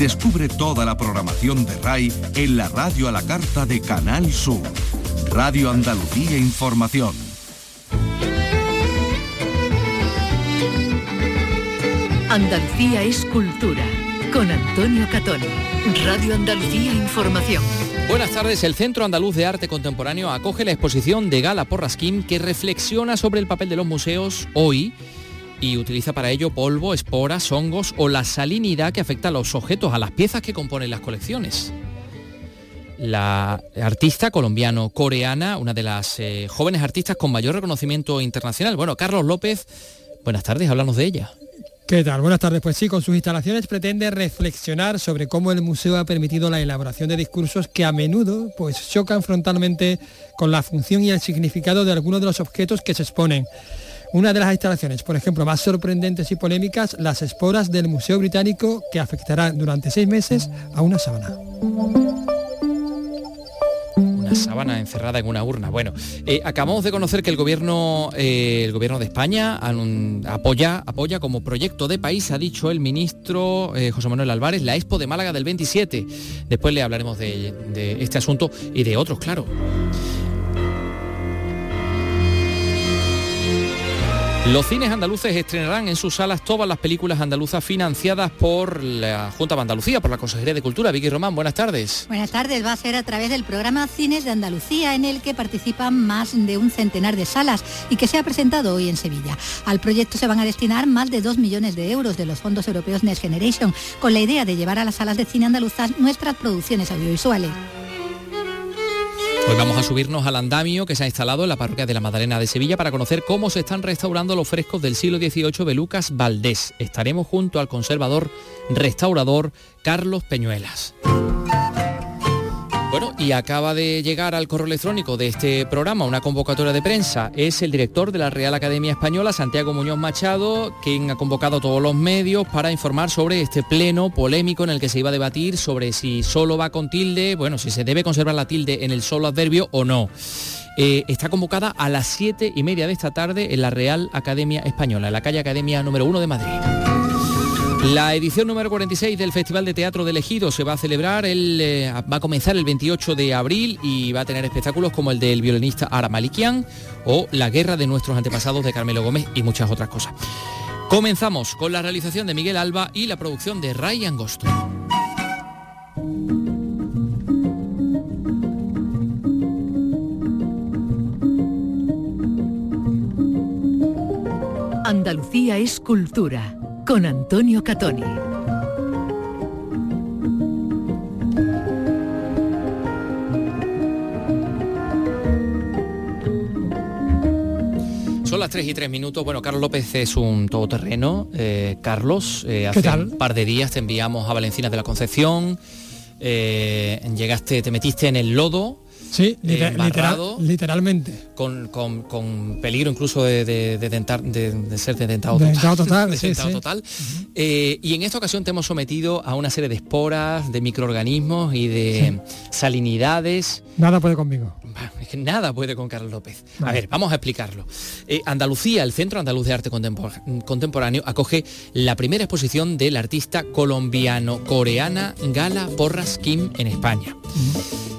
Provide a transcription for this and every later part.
Descubre toda la programación de RAI en la radio a la carta de Canal Sur. Radio Andalucía Información. Andalucía es cultura. Con Antonio Catoni. Radio Andalucía Información. Buenas tardes. El Centro Andaluz de Arte Contemporáneo acoge la exposición de Gala Porrasquín que reflexiona sobre el papel de los museos hoy y utiliza para ello polvo, esporas, hongos o la salinidad que afecta a los objetos, a las piezas que componen las colecciones. La artista colombiano-coreana, una de las eh, jóvenes artistas con mayor reconocimiento internacional. Bueno, Carlos López, buenas tardes, háblanos de ella. ¿Qué tal? Buenas tardes. Pues sí, con sus instalaciones pretende reflexionar sobre cómo el museo ha permitido la elaboración de discursos que a menudo pues chocan frontalmente con la función y el significado de algunos de los objetos que se exponen. Una de las instalaciones, por ejemplo, más sorprendentes y polémicas, las esporas del Museo Británico que afectarán durante seis meses a una sábana sábana encerrada en una urna. Bueno, eh, acabamos de conocer que el gobierno, eh, el gobierno de España apoya, apoya como proyecto de país, ha dicho el ministro eh, José Manuel Álvarez, la Expo de Málaga del 27. Después le hablaremos de este asunto y de otros, claro. Los cines andaluces estrenarán en sus salas todas las películas andaluzas financiadas por la Junta de Andalucía, por la Consejería de Cultura. Vicky Román, buenas tardes. Buenas tardes. Va a ser a través del programa Cines de Andalucía, en el que participan más de un centenar de salas y que se ha presentado hoy en Sevilla. Al proyecto se van a destinar más de 2 millones de euros de los fondos europeos Next Generation, con la idea de llevar a las salas de cine andaluzas nuestras producciones audiovisuales. Hoy vamos a subirnos al andamio que se ha instalado en la parroquia de la Madalena de Sevilla para conocer cómo se están restaurando los frescos del siglo XVIII de Lucas Valdés. Estaremos junto al conservador restaurador Carlos Peñuelas. Bueno, y acaba de llegar al correo electrónico de este programa una convocatoria de prensa. Es el director de la Real Academia Española, Santiago Muñoz Machado, quien ha convocado a todos los medios para informar sobre este pleno polémico en el que se iba a debatir sobre si solo va con tilde, bueno, si se debe conservar la tilde en el solo adverbio o no. Eh, está convocada a las siete y media de esta tarde en la Real Academia Española, en la calle Academia número uno de Madrid. La edición número 46 del Festival de Teatro de Ejido se va a celebrar, el, eh, va a comenzar el 28 de abril y va a tener espectáculos como el del violinista Ara Malikian o La guerra de nuestros antepasados de Carmelo Gómez y muchas otras cosas. Comenzamos con la realización de Miguel Alba y la producción de Ray Angosto. Andalucía es cultura con Antonio Catoni. Son las 3 y 3 minutos. Bueno, Carlos López es un todoterreno. Eh, Carlos, eh, hace un par de días te enviamos a Valencinas de la Concepción. Eh, llegaste, te metiste en el lodo Sí, literalmente. Con, peligro incluso de, de, ser detentado total. total. Eh, y en esta ocasión te hemos sometido a una serie de esporas, de microorganismos y de salinidades. Nada puede conmigo. Es que nada puede con Carlos López. A ver, vamos a explicarlo. Eh, Andalucía, el Centro Andaluz de Arte Contemporáneo, acoge la primera exposición del artista colombiano-coreana Gala Porras Kim en España.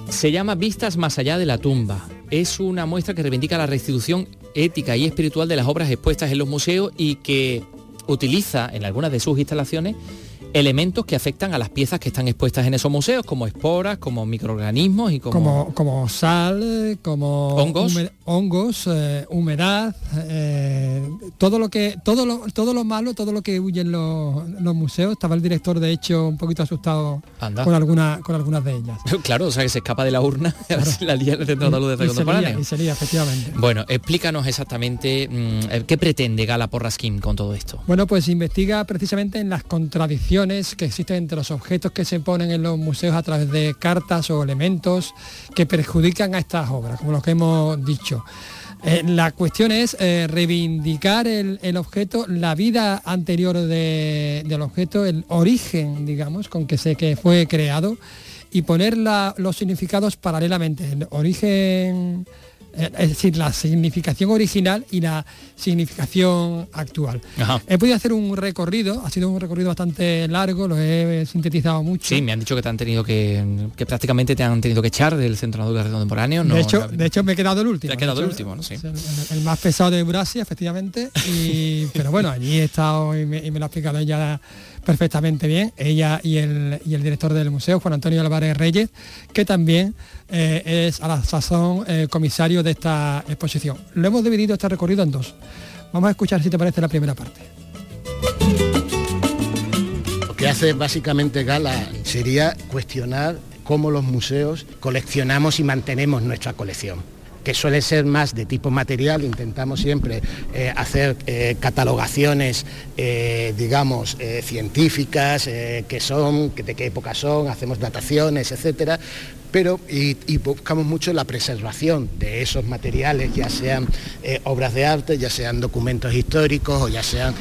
Se llama Vistas más allá de la tumba. Es una muestra que reivindica la restitución ética y espiritual de las obras expuestas en los museos y que utiliza en algunas de sus instalaciones elementos que afectan a las piezas que están expuestas en esos museos, como esporas, como microorganismos y como... Como, sal, como hongos, hongos eh, humedad, eh, todo lo que todo lo, todo lo malo, todo lo que huyen los, los museos. Estaba el director, de hecho, un poquito asustado con, alguna, con algunas de ellas. claro, o sea, que se escapa de la urna, la lía Centro Andaluz de Contemporáneo. Y sería, efectivamente. Bueno, explícanos exactamente mm, qué pretende Gala Porrasquín con todo esto. Bueno, pues investiga precisamente en las contradicciones que existen entre los objetos que se ponen en los museos a través de cartas o elementos que perjudican a estas obras, como los que hemos dicho. Eh, la cuestión es eh, reivindicar el, objeto, la vida anterior del objeto, el origen, digamos, con que sé que fue creado y poner los significados paralelamente. El origen es decir, la significación original y la significación actual. He podido hacer un recorrido, ha sido un recorrido bastante largo, lo he sintetizado mucho. Sí, me han dicho que te han tenido que, que prácticamente te han tenido que echar del Centro de Educación Contemporáneo. de, hecho, de hecho, me he quedado el último. Te ha quedado el último, ¿no? Sí. El, más pesado de Eurasia, efectivamente. Y, pero bueno, allí he estado y me, y me lo ha explicado ella perfectamente bien, ella y el, y el director del museo, Juan Antonio Álvarez Reyes, que también eh, es a la sazón eh, comisario de esta exposición. Lo hemos dividido este recorrido en dos. Vamos a escuchar si te parece la primera parte. Lo que hace básicamente Gala sería cuestionar cómo los museos coleccionamos y mantenemos nuestra colección que suele ser más de tipo material, intentamos siempre eh, hacer eh, catalogaciones, eh, digamos, científicas, que son, de qué época son, hacemos dataciones, etcétera, pero y, buscamos mucho la preservación de esos materiales, ya sean obras de arte, ya sean documentos históricos o ya sean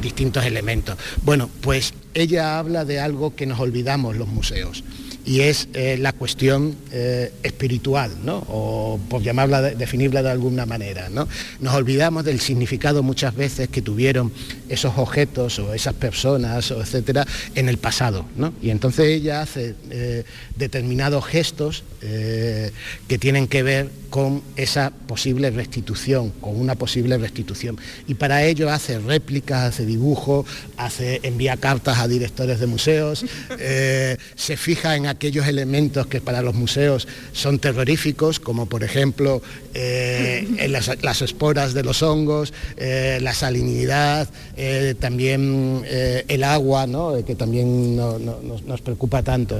distintos elementos. Bueno, pues ella habla de algo que nos olvidamos los museos y es eh, la cuestión eh, espiritual, ¿no? o por llamarla, definirla de alguna manera. ¿no? Nos olvidamos del significado muchas veces que tuvieron esos objetos o esas personas, o etcétera, en el pasado. ¿no? Y entonces ella hace eh, determinados gestos que tienen que ver con esa posible restitución, con una posible restitución. Y para ello hace réplicas, hace dibujos, hace, envía cartas a directores de museos, se fija en aquellos elementos que para los museos son terroríficos, como por ejemplo eh, las, esporas de los hongos, eh, la salinidad, eh, también el agua, que también nos, preocupa tanto.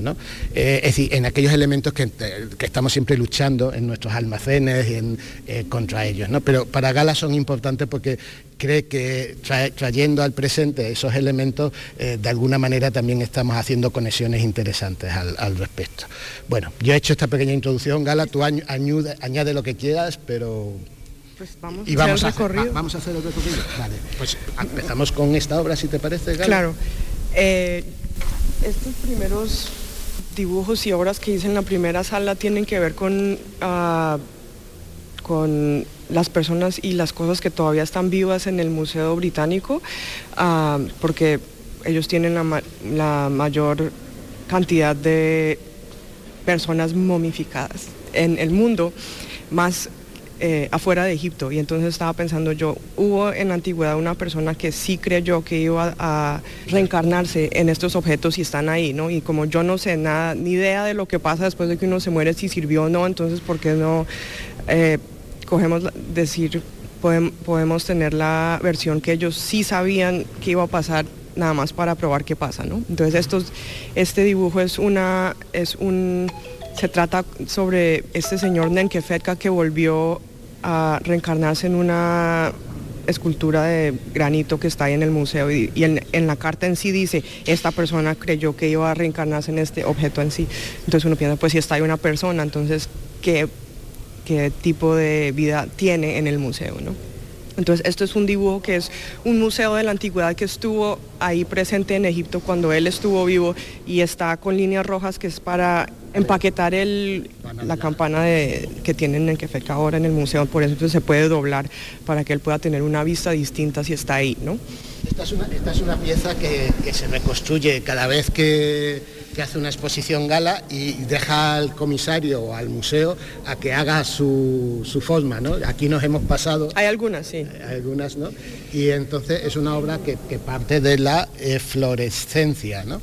es decir, en aquellos elementos que, estamos siempre luchando en nuestros almacenes y en, contra ellos. Pero para Gala son importantes porque cree que trayendo al presente esos elementos, eh, de alguna manera también estamos haciendo conexiones interesantes al, respecto. Bueno, yo he hecho esta pequeña introducción, Gala, tú añade, lo que quieras, pero... Pues vamos, y vamos, a hacer, vamos a hacer el recorrido. Vale, pues empezamos con esta obra, si te parece, Gala. Claro. Eh, estos primeros dibujos y obras que hice en la primera sala tienen que ver con, ah, con las personas y las cosas que todavía están vivas en el Museo Británico, ah, porque ellos tienen la, mayor cantidad de personas momificadas en el mundo, más eh, afuera de Egipto. Y entonces estaba pensando yo, hubo en la antigüedad una persona que sí creyó que iba a reencarnarse en estos objetos y están ahí, ¿no? Y como yo no sé nada, ni idea de lo que pasa después de que uno se muere, si sirvió o no, entonces ¿por qué no? Eh, cogemos decir, podemos, tener la versión que ellos sí sabían que iba a pasar nada más para probar qué pasa, ¿no? Entonces estos, este dibujo es una, es un, se trata sobre este señor Nenkefetka que volvió a reencarnarse en una escultura de granito que está ahí en el museo y, en, en, la carta en sí dice, esta persona creyó que iba a reencarnarse en este objeto en sí. Entonces uno piensa, pues si está ahí una persona, entonces, ¿qué qué tipo de vida tiene en el museo. ¿no? Entonces, esto es un dibujo que es un museo de la antigüedad que estuvo ahí presente en Egipto cuando él estuvo vivo y está con líneas rojas que es para empaquetar el, la campana de, que tienen en Quefeca ahora en el museo, por eso se puede doblar para que él pueda tener una vista distinta si está ahí. ¿no? Esta es una, esta es una pieza que, que se reconstruye cada vez que que hace una exposición gala y deja al comisario o al museo a que haga su, forma, ¿no? Aquí nos hemos pasado... Hay algunas, sí. Hay algunas, ¿no? Y entonces es una obra que, parte de la eh, fluorescencia, ¿no?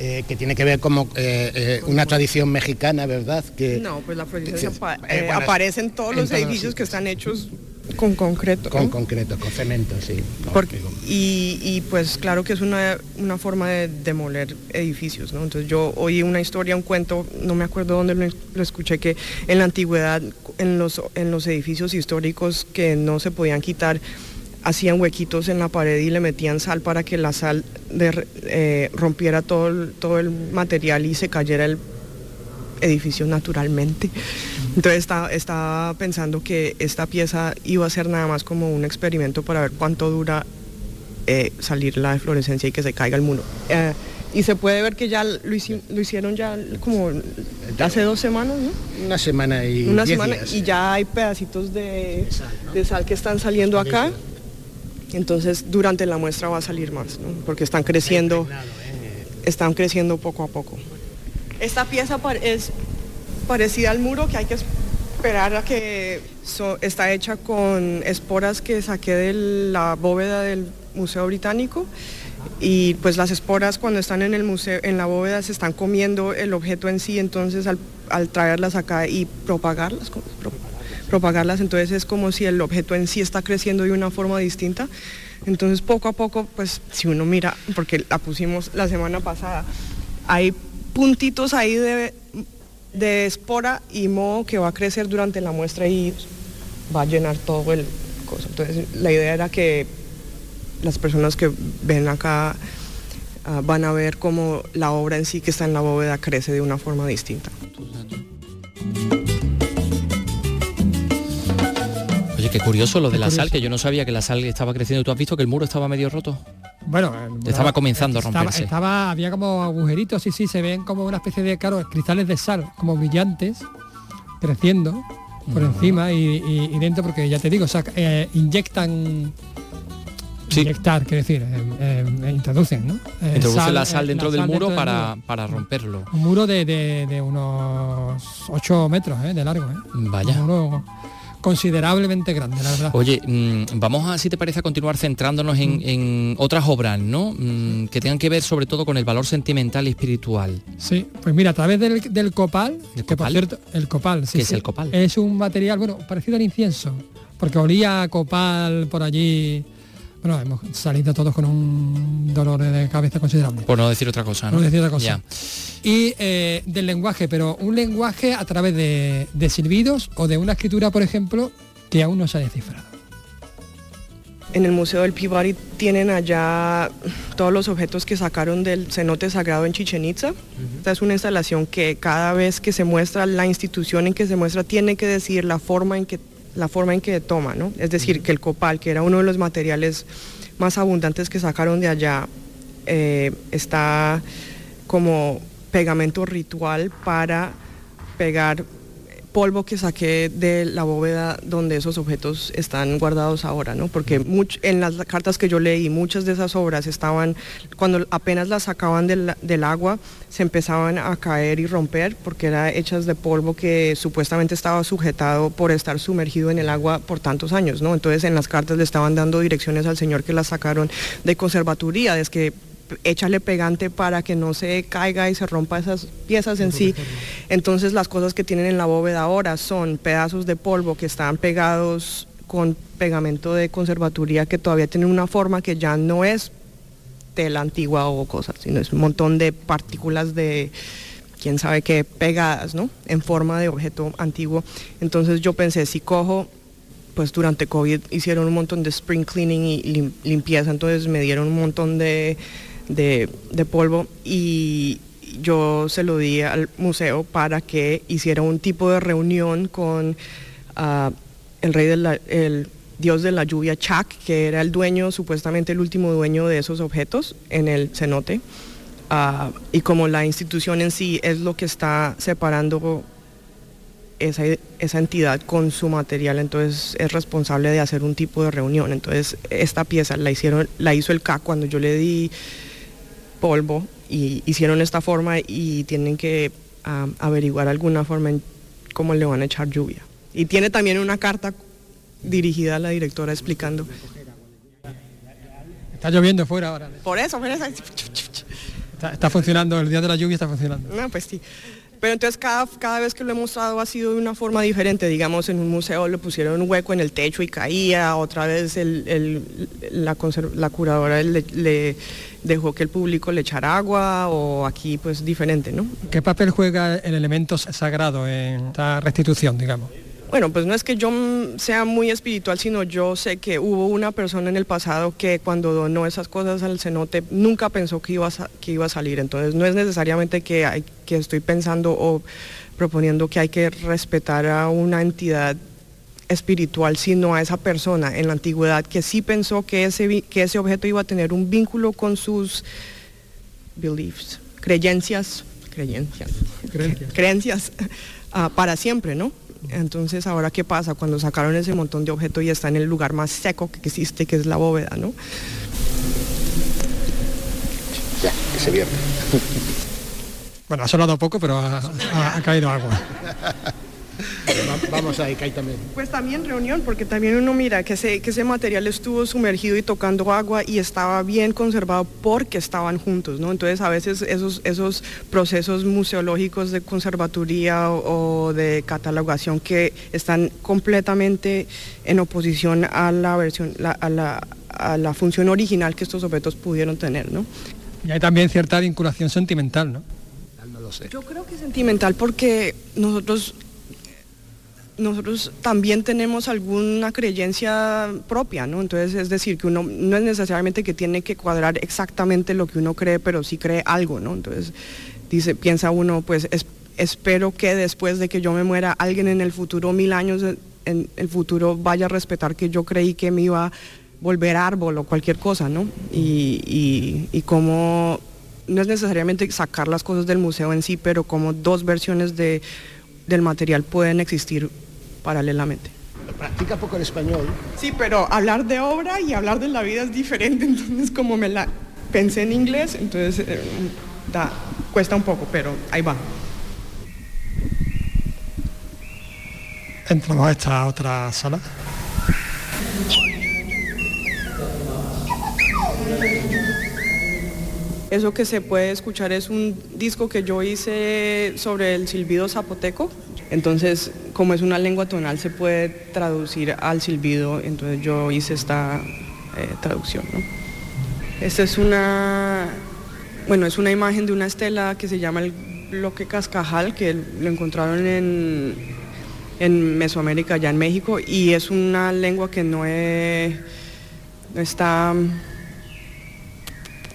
Eh, que tiene que ver como eh, una tradición mexicana, ¿verdad? Que, no, pues la fluorescencia aparece en todos los edificios que están hechos con concreto. Con concreto, con cemento, sí. y, pues claro que es una, forma de demoler edificios, ¿no? Entonces yo oí una historia, un cuento, no me acuerdo dónde lo, escuché, que en la antigüedad, en los, en los edificios históricos que no se podían quitar, hacían huequitos en la pared y le metían sal para que la sal eh, rompiera todo todo el material y se cayera el edificio naturalmente. Entonces estaba, pensando que esta pieza iba a ser nada más como un experimento para ver cuánto dura eh, salir la deflorescencia y que se caiga el muro. Eh, Y se puede ver que ya lo, hici- lo hicieron ya como hace dos semanas, ¿no? Una semana y Una diez semana días. y ya hay pedacitos de, de sal que están saliendo acá. Entonces durante la muestra va a salir más, porque están creciendo, están creciendo poco a poco. Esta pieza es parecida al muro que hay que esperar a que está hecha con esporas que saqué de la bóveda del Museo Británico. Y pues las esporas cuando están en el museo en la bóveda se están comiendo el objeto en sí. Entonces al, al traerlas acá y propagarlas propagarlas. Entonces es como si el objeto en sí está creciendo de una forma distinta. Entonces poco a poco pues si uno mira porque la pusimos la semana pasada hay puntitos ahí de, de espora y moho que va a crecer durante la muestra y va a llenar todo el coso. Entonces la idea era que las personas que ven acá ah, van a ver cómo la obra en sí que está en la bóveda crece de una forma distinta. Oye, qué curioso lo de Qué la sal, que yo no sabía que la sal estaba creciendo. ¿Tú has visto que el muro estaba medio roto? Bueno, Estaba comenzando a estaba- romperse. Estaba, había como agujeritos, sí, sí, se ven como una especie de, claro, cristales de sal, como brillantes, creciendo por encima y, y- y dentro, porque ya te digo, o sea, eh, inyectan, Sí. inyectar, quiero decir, eh, eh, introducen, ¿no? Eh, Introduce la sal dentro la del sal muro dentro para, para romperlo. Un muro de, de- de unos 8 metros de largo. Vaya. Un muro considerablemente grande, la verdad. Oye, mm, vamos a, si te parece, a continuar centrándonos en, en otras obras, ¿no? Mm, que tengan que ver sobre todo con el valor sentimental y espiritual. Sí, pues mira, a través del, del copal, ¿Del que por copal? cierto, el copal, sí, ¿Qué es sí, el copal? Es un material, bueno, parecido al incienso, porque olía a copal por allí. Bueno, hemos salido todos con un dolor de cabeza considerable. Por no decir otra cosa, ¿no? No decir otra cosa. Ya. Y eh, del lenguaje, pero un lenguaje a través de, de silbidos o de una escritura, por ejemplo, que aún no se ha descifrado. En el Museo del Peabody tienen allá todos los objetos que sacaron del cenote sagrado en Chichen Itza. Esta es una instalación que cada vez que se muestra, la institución en que se muestra tiene que decir la forma en que, la forma en que toma, ¿no? Es decir, que el copal, que era uno de los materiales más abundantes que sacaron de allá, eh, está como pegamento ritual para pegar polvo que saqué de la bóveda donde esos objetos están guardados ahora, ¿no? Porque much- en las cartas que yo leí, muchas de esas obras estaban, cuando apenas las sacaban del, del agua, se empezaban a caer y romper porque eran hechas de polvo que supuestamente estaba sujetado por estar sumergido en el agua por tantos años, ¿no? Entonces en las cartas le estaban dando direcciones al señor que las sacaron de conservaturía, es que échale pegante para que no se caiga y se rompa esas piezas en sí. Entonces las cosas que tienen en la bóveda ahora son pedazos de polvo que están pegados con pegamento de conservaturía que todavía tienen una forma que ya no es tela antigua o cosas, sino es un montón de partículas de quién sabe qué pegadas, ¿no? En forma de objeto antiguo. Entonces yo pensé, si cojo pues durante COVID hicieron un montón de spring cleaning y lim- limpieza, entonces me dieron un montón de, de- de polvo y yo se lo di al museo para que hiciera un tipo de reunión con ah, el rey del el dios de la lluvia, Chak, que era el dueño, supuestamente el último dueño de esos objetos en el cenote. Ah, y como la institución en sí es lo que está separando esa, esa entidad con su material, entonces es responsable de hacer un tipo de reunión. Entonces esta pieza la hicieron, la hizo el CAC cuando yo le di polvo y hicieron esta forma y tienen que averiguar alguna forma en cómo le van a echar lluvia. Y tiene también una carta dirigida a la directora explicando. Está lloviendo fuera ahora. Por eso, por eso. Está, está funcionando, el día de la lluvia está funcionando. No, pues sí. Pero entonces cada, cada vez que lo he mostrado ha sido de una forma diferente. Digamos, en un museo le pusieron un hueco en el techo y caía. Otra vez la curadora le, le dejó que el público le echara agua o aquí pues diferente, ¿no? ¿Qué papel juega el elemento sagrado en esta restitución, digamos? Bueno, pues no es que yo sea muy espiritual, sino yo sé que hubo una persona en el pasado que cuando donó esas cosas al cenote nunca pensó que iba a, que iba a salir. Entonces no es necesariamente que, hay, que estoy pensando o proponiendo que hay que respetar a una entidad espiritual, sino a esa persona en la antigüedad que sí pensó que ese, que ese objeto iba a tener un vínculo con sus beliefs, creencias, creencias, creencias, ah, para siempre, ¿no? Entonces, ahora qué pasa cuando sacaron ese montón de objetos y está en el lugar más seco que existe, que es la bóveda, ¿no? Ya, que se vierte. Bueno, ha sonado poco, pero ha, ha- ha caído agua. Va- Vamos que hay también. Pues también reunión, porque también uno mira que ese, que ese material estuvo sumergido y tocando agua y estaba bien conservado porque estaban juntos, ¿no? Entonces a veces esos, esos procesos museológicos de conservatoría o, o de catalogación que están completamente en oposición a la versión, la- a, la, a la función original que estos objetos pudieron tener, ¿no? Y hay también cierta vinculación sentimental, ¿no? No lo sé. Yo creo que es sentimental porque nosotros nosotros también tenemos alguna creencia propia, ¿no? Entonces es decir, que uno no es necesariamente que tiene que cuadrar exactamente lo que uno cree, pero sí cree algo, ¿no? Entonces dice, piensa uno, pues es- espero que después de que yo me muera, alguien en el futuro, mil años en- el futuro, vaya a respetar que yo creí que me iba a volver árbol o cualquier cosa, ¿no? Y, y, y cómo no es necesariamente sacar las cosas del museo en sí, pero como dos versiones de, del material pueden existir paralelamente. Practica poco el español. Sí, pero hablar de obra y hablar de la vida es diferente, entonces como me la pensé en inglés, entonces eh, da, cuesta un poco, pero ahí va. Entramos a esta otra sala. Eso que se puede escuchar es un disco que yo hice sobre el silbido zapoteco. Entonces, como es una lengua tonal, se puede traducir al silbido. Entonces yo hice esta eh, traducción. Esta es una, bueno, es una imagen de una estela que se llama el bloque Cascajal, que lo encontraron en, en Mesoamérica, allá en México, y es una lengua que no, es- no está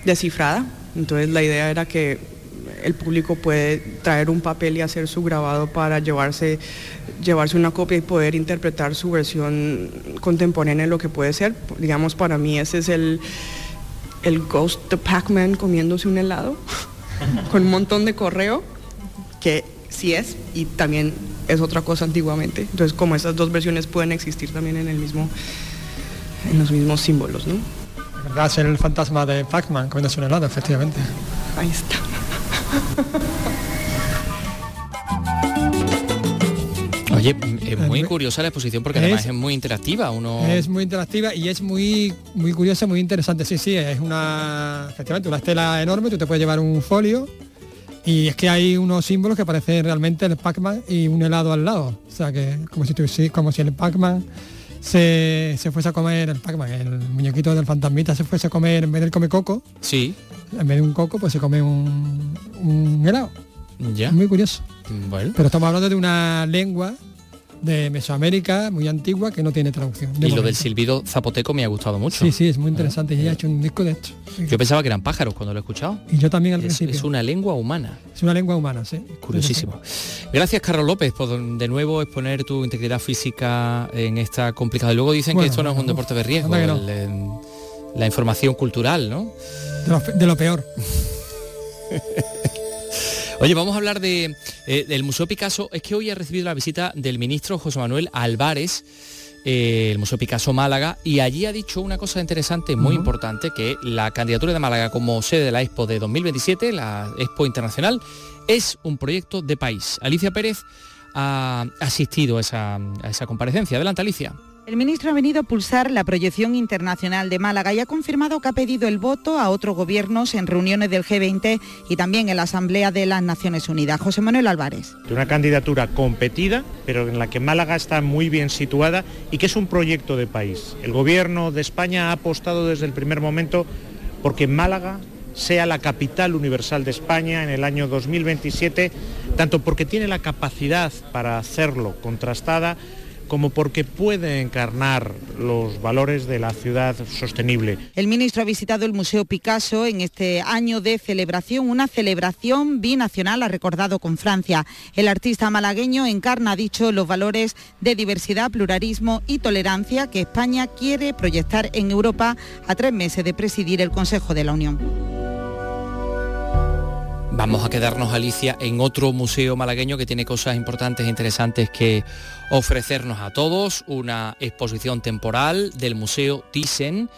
descifrada. Entonces la idea era que el público puede traer un papel y hacer su grabado para llevarse, llevarse una copia y poder interpretar su versión contemporánea de lo que puede ser. Digamos, para mí ese es el, el Ghost de Pac-Man comiéndose un helado con un montón de correo, que sí es, y también es otra cosa antiguamente. Entonces, como esas dos versiones pueden existir también en el mismo, en los mismos símbolos, ¿no? Verdad es el fantasma de Pac-Man comiéndose un helado, efectivamente. Ahí está. Oye, es muy curiosa la exposición porque además es muy interactiva. Uno Es muy interactiva y es muy muy curiosa, muy interesante. Sí, sí, es una efectivamente una estela enorme, tú te puedes llevar un folio y es que hay unos símbolos que parecen realmente el Pac-Man y un helado al lado. O sea que como si como si el Pac-Man se, se fuese a comer el Pac-Man, el muñequito del fantasmita se fuese a comer en vez de comer coco, sí, en vez de un coco, pues se come un, un helado. ya. Muy curioso. Bueno, Pero estamos hablando de una lengua de Mesoamérica muy antigua que no tiene traducción. y lo del silbido zapoteco me ha gustado mucho. Sí, sí, es muy interesante. Y ella ha hecho un disco de esto. Yo pensaba que eran pájaros cuando lo he escuchado. Y yo también al Es, principio. es una lengua humana. Es una lengua humana, sí. Curiosísimo. Gracias, Carlos López, por de nuevo exponer tu integridad física en esta complicada. Luego dicen Bueno, que esto no es un deporte de riesgo, no. el, em, la información cultural, ¿no? De lo, de lo peor. Oye, vamos a hablar de, eh, del Museo Picasso. Es que hoy he recibido la visita del ministro José Manuel Álvarez, eh, el Museo Picasso Málaga, y allí ha dicho una cosa interesante, muy importante, que la candidatura de Málaga como sede de la Expo de 2027, la Expo Internacional, es un proyecto de país. Alicia Pérez ha asistido a esa, a esa comparecencia. Adelante, Alicia. El ministro ha venido a pulsar la proyección internacional de Málaga y ha confirmado que ha pedido el voto a otros gobiernos en reuniones del G20 y también en la Asamblea de las Naciones Unidas. José Manuel Álvarez. una candidatura competida, pero en la que Málaga está muy bien situada y que es un proyecto de país. El gobierno de España ha apostado desde el primer momento porque Málaga sea la capital universal de España en el año 2027, tanto porque tiene la capacidad para hacerlo contrastada, como porque puede encarnar los valores de la ciudad sostenible. El ministro ha visitado el Museo Picasso en este año de celebración, una celebración binacional, ha recordado con Francia. El artista malagueño encarna, ha dicho, los valores de diversidad, pluralismo y tolerancia que España quiere proyectar en Europa a tres meses de presidir el Consejo de la Unión. Vamos a quedarnos, Alicia, en otro museo malagueño que tiene cosas importantes e interesantes que ofrecernos a todos. Una exposición temporal del Museo Thyssen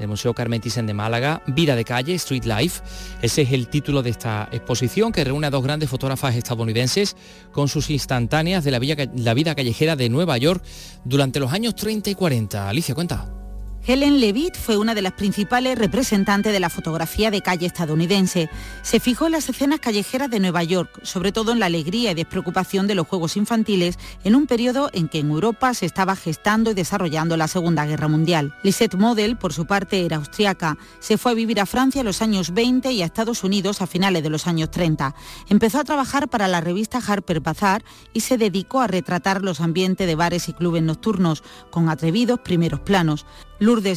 del Museo Carmen Thyssen de Málaga, Vida de calle, Street Life. Ese es el título de esta exposición que reúne a dos grandes fotógrafas estadounidenses con sus instantáneas de la, la vida callejera de Nueva York durante los años 30 y 40. Alicia, cuenta. Helen Levitt fue una de las principales representantes de la fotografía de calle estadounidense. Se fijó en las escenas callejeras de Nueva York, sobre todo en la alegría y despreocupación de los juegos infantiles, en un periodo en que en Europa se estaba gestando y desarrollando la Segunda Guerra Mundial. Lisette Model, por su parte, era austriaca. Se fue a vivir a Francia en los años 20 y a Estados Unidos a finales de los años 30. Empezó a trabajar para la revista Harper Bazaar y se dedicó a retratar los ambientes de bares y clubes nocturnos, con atrevidos primeros planos.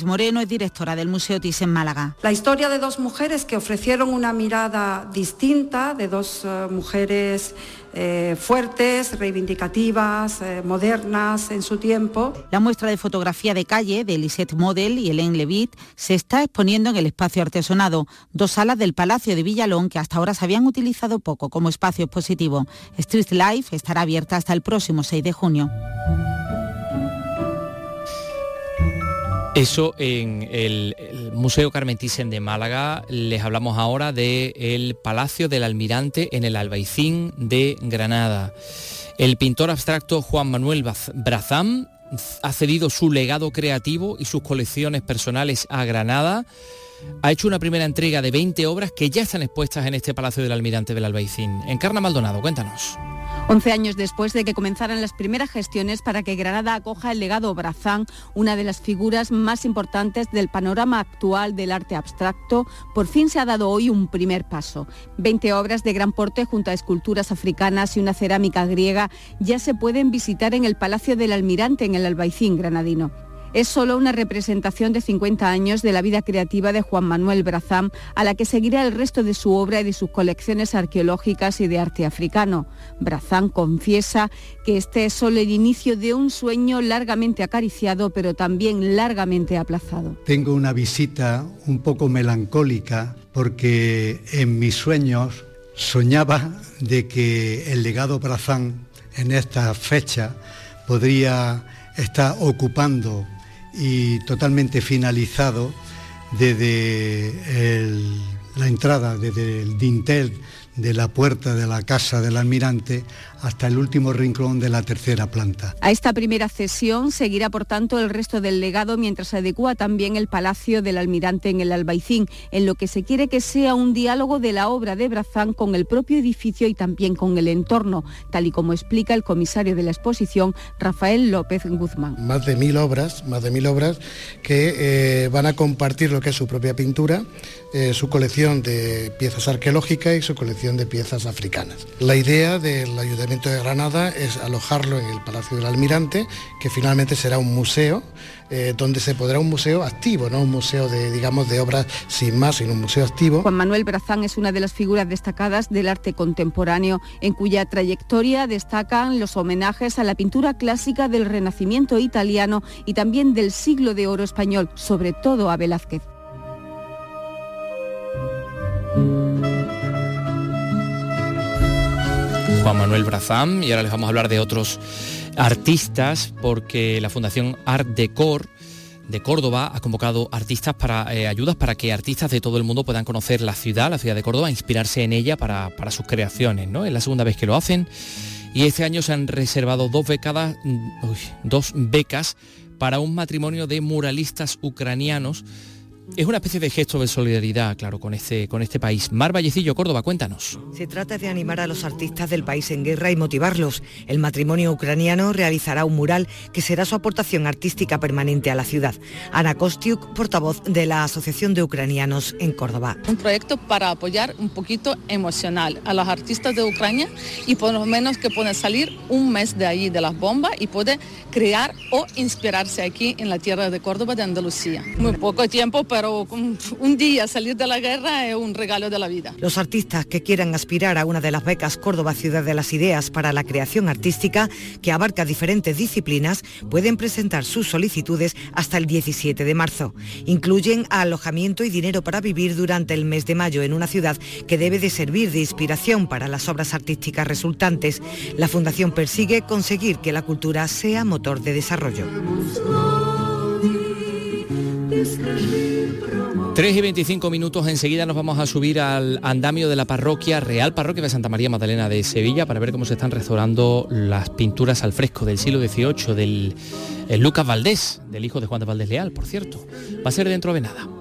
Moreno es directora del Museo Thyssen Málaga. La historia de dos mujeres que ofrecieron una mirada distinta, de dos eh, mujeres eh, fuertes, reivindicativas, eh, modernas en su tiempo. La muestra de fotografía de calle de Lisette Model y Hélène Levitt se está exponiendo en el espacio artesonado, dos salas del Palacio de Villalón que hasta ahora se habían utilizado poco como espacio expositivo. Street Life estará abierta hasta el próximo 6 de junio. Eso en el, Museo Carmen Thyssen de Málaga. Les hablamos ahora del Palacio del Almirante en el Albaicín de Granada. El pintor abstracto Juan Manuel Brazán ha cedido su legado creativo y sus colecciones personales a Granada. Ha hecho una primera entrega de 20 obras que ya están expuestas en este Palacio del Almirante del Albaicín. Encarna Maldonado, cuéntanos. Once años después de que comenzaran las primeras gestiones para que Granada acoja el legado Brazán, una de las figuras más importantes del panorama actual del arte abstracto, por fin se ha dado hoy un primer paso. Veinte obras de gran porte junto a esculturas africanas y una cerámica griega ya se pueden visitar en el Palacio del Almirante en el Albaicín granadino es solo una representación de 50 años de la vida creativa de Juan Manuel Brazán, a la que seguirá el resto de su obra y de sus colecciones arqueológicas y de arte africano. Brazán confiesa que este es solo el inicio de un sueño largamente acariciado, pero también largamente aplazado. Tengo una visita un poco melancólica porque en mis sueños soñaba de que el legado Brazán en esta fecha podría estar ocupando y totalmente finalizado desde la entrada, desde el dintel de la puerta de la casa del almirante hasta el último rincón de la tercera planta. A esta primera cesión seguirá por tanto el resto del legado mientras se adecua también el Palacio del Almirante en el Albaicín, en lo que se quiere que sea un diálogo de la obra de Brazán con el propio edificio y también con el entorno, tal y como explica el comisario de la exposición, Rafael López Guzmán. Más de mil obras, más de mil obras que eh, van a compartir lo que es su propia pintura, eh, su colección de piezas arqueológicas y su colección de piezas africanas. La idea del ayuntamiento de Granada es alojarlo en el Palacio del Almirante, que finalmente será un museo, eh, donde se podrá un museo activo, no un museo de, digamos, de obras sin más, sino un museo activo. Juan Manuel Brazán es una de las figuras destacadas del arte contemporáneo, en cuya trayectoria destacan los homenajes a la pintura clásica del Renacimiento italiano y también del siglo de oro español, sobre todo a Velázquez. Juan Manuel Brazán y ahora les vamos a hablar de otros artistas porque la Fundación Art Decor de Córdoba ha convocado artistas para eh, ayudas para que artistas de todo el mundo puedan conocer la ciudad, la ciudad de Córdoba, inspirarse en ella para, sus creaciones. ¿no? Es la segunda vez que lo hacen y este año se han reservado dos, becadas, mm, dos becas para un matrimonio de muralistas ucranianos es una especie de gesto de solidaridad, claro, con este, con este país. Mar Vallecillo, Córdoba, cuéntanos. Se trata de animar a los artistas del país en guerra y motivarlos. El matrimonio ucraniano realizará un mural que será su aportación artística permanente a la ciudad. Ana Kostiuk, portavoz de la Asociación de Ucranianos en Córdoba. Un proyecto para apoyar un poquito emocional a los artistas de Ucrania y por lo menos que puedan salir un mes de allí de las bombas y pueden crear o inspirarse aquí en la tierra de Córdoba de Andalucía. Muy poco tiempo pero un día salir de la guerra es un regalo de la vida. Los artistas que quieran aspirar a una de las becas Córdoba Ciudad de las Ideas para la creación artística, que abarca diferentes disciplinas, pueden presentar sus solicitudes hasta el 17 de marzo. Incluyen alojamiento y dinero para vivir durante el mes de mayo en una ciudad que debe de servir de inspiración para las obras artísticas resultantes. La Fundación persigue conseguir que la cultura sea motor de desarrollo. 3 y 25 minutos, enseguida nos vamos a subir al andamio de la parroquia Real Parroquia de Santa María Magdalena de Sevilla para ver cómo se están restaurando las pinturas al fresco del siglo XVIII del Lucas Valdés, del hijo de Juan de Valdés Leal, por cierto. Va a ser dentro de nada.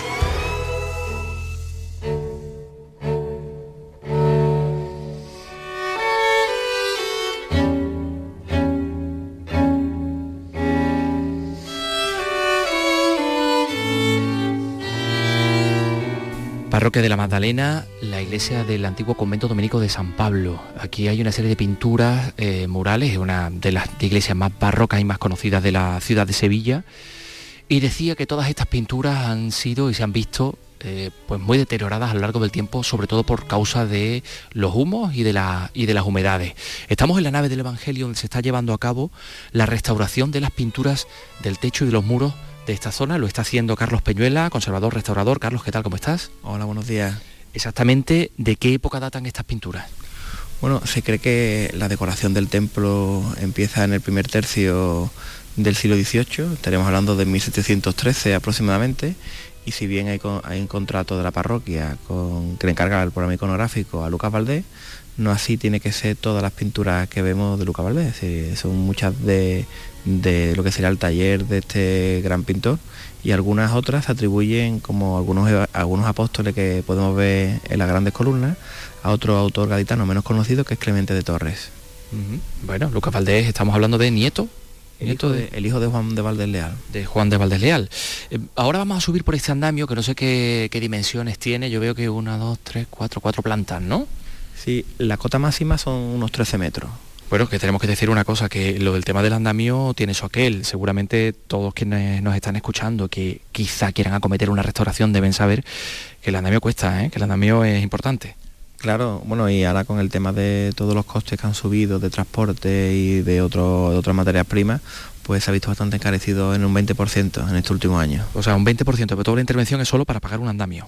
Parroquia de la Magdalena, la iglesia del antiguo convento dominico de San Pablo. Aquí hay una serie de pinturas eh, murales, una de las iglesias más barrocas y más conocidas de la ciudad de Sevilla. Y decía que todas estas pinturas han sido y se han visto eh, pues muy deterioradas a lo largo del tiempo, sobre todo por causa de los humos y de, la, y de las humedades. Estamos en la nave del Evangelio donde se está llevando a cabo la restauración de las pinturas del techo y de los muros de esta zona. Lo está haciendo Carlos Peñuela, conservador, restaurador. Carlos, ¿qué tal? ¿Cómo estás? Hola, buenos días. Exactamente, ¿de qué época datan estas pinturas? Bueno, se cree que la decoración del templo empieza en el primer tercio del siglo XVIII, estaríamos hablando de 1713 aproximadamente, y si bien hay, un contrato de la parroquia con, que le encarga el programa iconográfico a Lucas Valdés, no así tiene que ser todas las pinturas que vemos de Lucas Valdés, son muchas de, de lo que sería el taller de este gran pintor y algunas otras se atribuyen como algunos, algunos apóstoles que podemos ver en las grandes columnas a otro autor gaditano menos conocido que es Clemente de Torres. Bueno, Lucas Valdés, estamos hablando de nieto. El, nieto hijo de, el hijo de Juan de Valdés Leal. De Juan de Valdés Leal. Eh, ahora vamos a subir por este andamio que no sé qué, qué dimensiones tiene. Yo veo que una, dos, tres, cuatro, cuatro plantas, ¿no? Sí, la cota máxima son unos 13 metros. Bueno, que tenemos que decir una cosa, que lo del tema del andamio tiene eso aquel. Seguramente todos quienes nos están escuchando que quizá quieran acometer una restauración deben saber que el andamio cuesta, ¿eh? que el andamio es importante. Claro, bueno, y ahora con el tema de todos los costes que han subido de transporte y de, otro, de otras materias primas, pues se ha visto bastante encarecido en un 20% en estos últimos años. O sea, un 20%, pero toda la intervención es solo para pagar un andamio.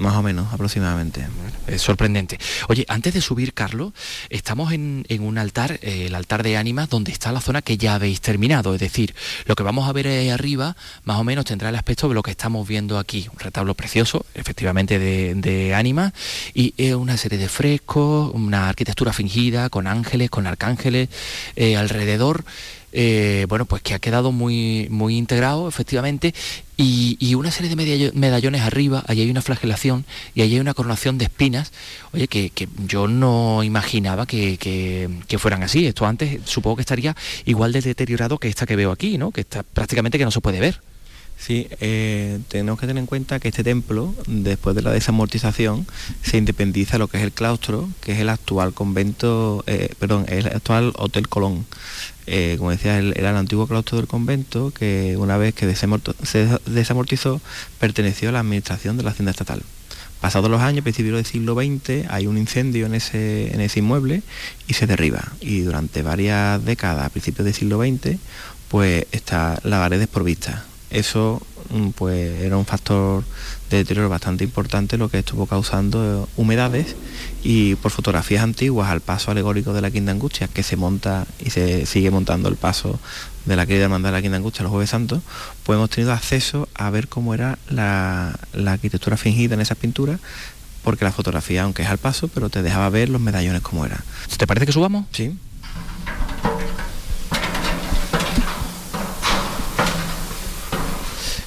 Más o menos, aproximadamente. es sorprendente. Oye, antes de subir, Carlos, estamos en, un altar, eh, el altar de ánimas, donde está la zona que ya habéis terminado. Es decir, lo que vamos a ver ahí arriba, más o menos tendrá el aspecto de lo que estamos viendo aquí. Un retablo precioso, efectivamente, de, ánimas, y una serie de frescos, una arquitectura fingida, con ángeles, con arcángeles eh, alrededor. Eh, bueno, pues que ha quedado muy, muy integrado, efectivamente, y, una serie de medallones arriba, allí hay una flagelación y allí hay una coronación de espinas, oye, que, yo no imaginaba que, fueran así. Esto antes supongo que estaría igual de deteriorado que esta que veo aquí, ¿no? Que está prácticamente que no se puede ver. Sí, eh, tenemos que tener en cuenta que este templo, después de la desamortización, se independiza de lo que es el claustro, que es el actual convento, eh, perdón, el actual Hotel Colón. Eh, como decía, era el antiguo claustro del convento que una vez que se desamortizó perteneció a la administración de la hacienda estatal. Pasados los años, principios del siglo XX, hay un incendio en ese, inmueble y se derriba. Y durante varias décadas, a principios del siglo XX, pues está la pared desprovista eso mm, pues era un factor de deterioro bastante importante lo que estuvo causando humedades y por fotografías antiguas al paso alegórico de la Quinta Angustia que se monta y se sigue montando el paso de la querida hermandad de la Quinta Angustia los jueves santos pues hemos tenido acceso a ver cómo era la, la arquitectura fingida en esas pinturas porque la fotografía aunque es al paso pero te dejaba ver los medallones como eran ¿te parece que subamos? sí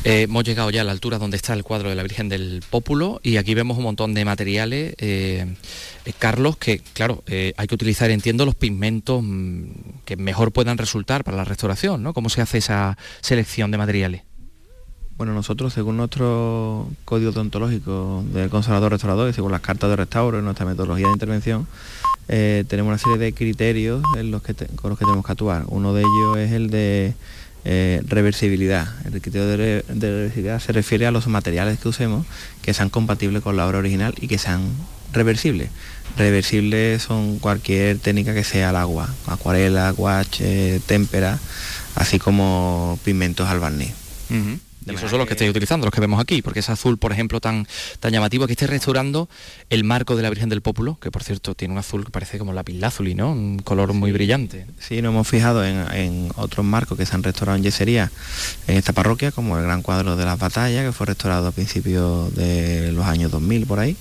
Eh, hemos llegado ya a la altura donde está el cuadro de la Virgen del Pópulo y aquí vemos un montón de materiales, eh, eh, Carlos, que claro, hay que utilizar, entiendo, los pigmentos mm, que mejor puedan resultar para la restauración, ¿no? ¿Cómo se hace esa selección de materiales? Bueno, nosotros, según nuestro código deontológico del conservador restaurador y según las cartas de restauro y nuestra metodología de intervención, tenemos una serie de criterios con los que tenemos que actuar. Uno de ellos es el de eh, reversibilidad. El criterio de, reversibilidad se refiere a los materiales que usemos que sean compatibles con la obra original y que sean reversibles. Reversibles son cualquier técnica que sea al agua, acuarela, guache, témpera, así como pigmentos al barniz esos son los que estoy utilizando, los que vemos aquí, porque es azul, por ejemplo, tan, tan llamativo. Aquí estoy restaurando el marco de la Virgen del Pópulo, que por cierto tiene un azul que parece como la pilázuli, ¿no? Un color muy brillante. Sí, nos hemos fijado en, otros marcos que se han restaurado en yesería en esta parroquia, como el gran cuadro de las batallas, que fue restaurado a principios de los años 2000 por ahí,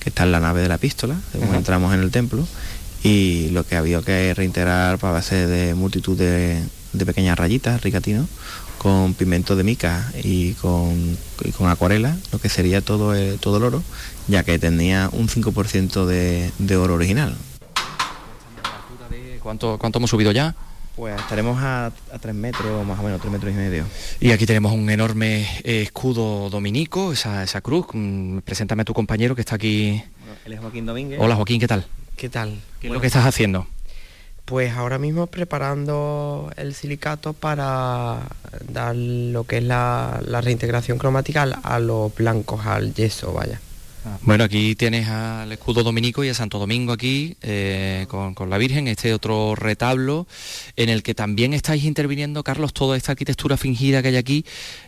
que está en la nave de la epístola, según entramos en el templo, y lo que había que reintegrar para base de multitud de, de pequeñas rayitas, ricatinos, con pigmento de mica y con, con acuarela, lo que sería todo el, todo el oro, ya que tenía un 5% de, de, oro original. ¿Cuánto, ¿Cuánto hemos subido ya? Pues estaremos a, a 3 metros, más o menos, 3 metros y medio. Y aquí tenemos un enorme eh, escudo dominico, esa, esa cruz. Mm, preséntame a tu compañero que está aquí. él es Joaquín Domínguez. Hola Joaquín, ¿qué tal? ¿Qué tal? ¿Qué es lo que estás haciendo? Pues ahora mismo preparando el silicato para dar lo que es la, reintegración cromática a los blancos, al yeso, vaya. Ah. Bueno, aquí tienes al escudo dominico y a Santo Domingo aquí eh, con, la Virgen, este otro retablo en el que también estáis interviniendo, Carlos, toda esta arquitectura fingida que hay aquí.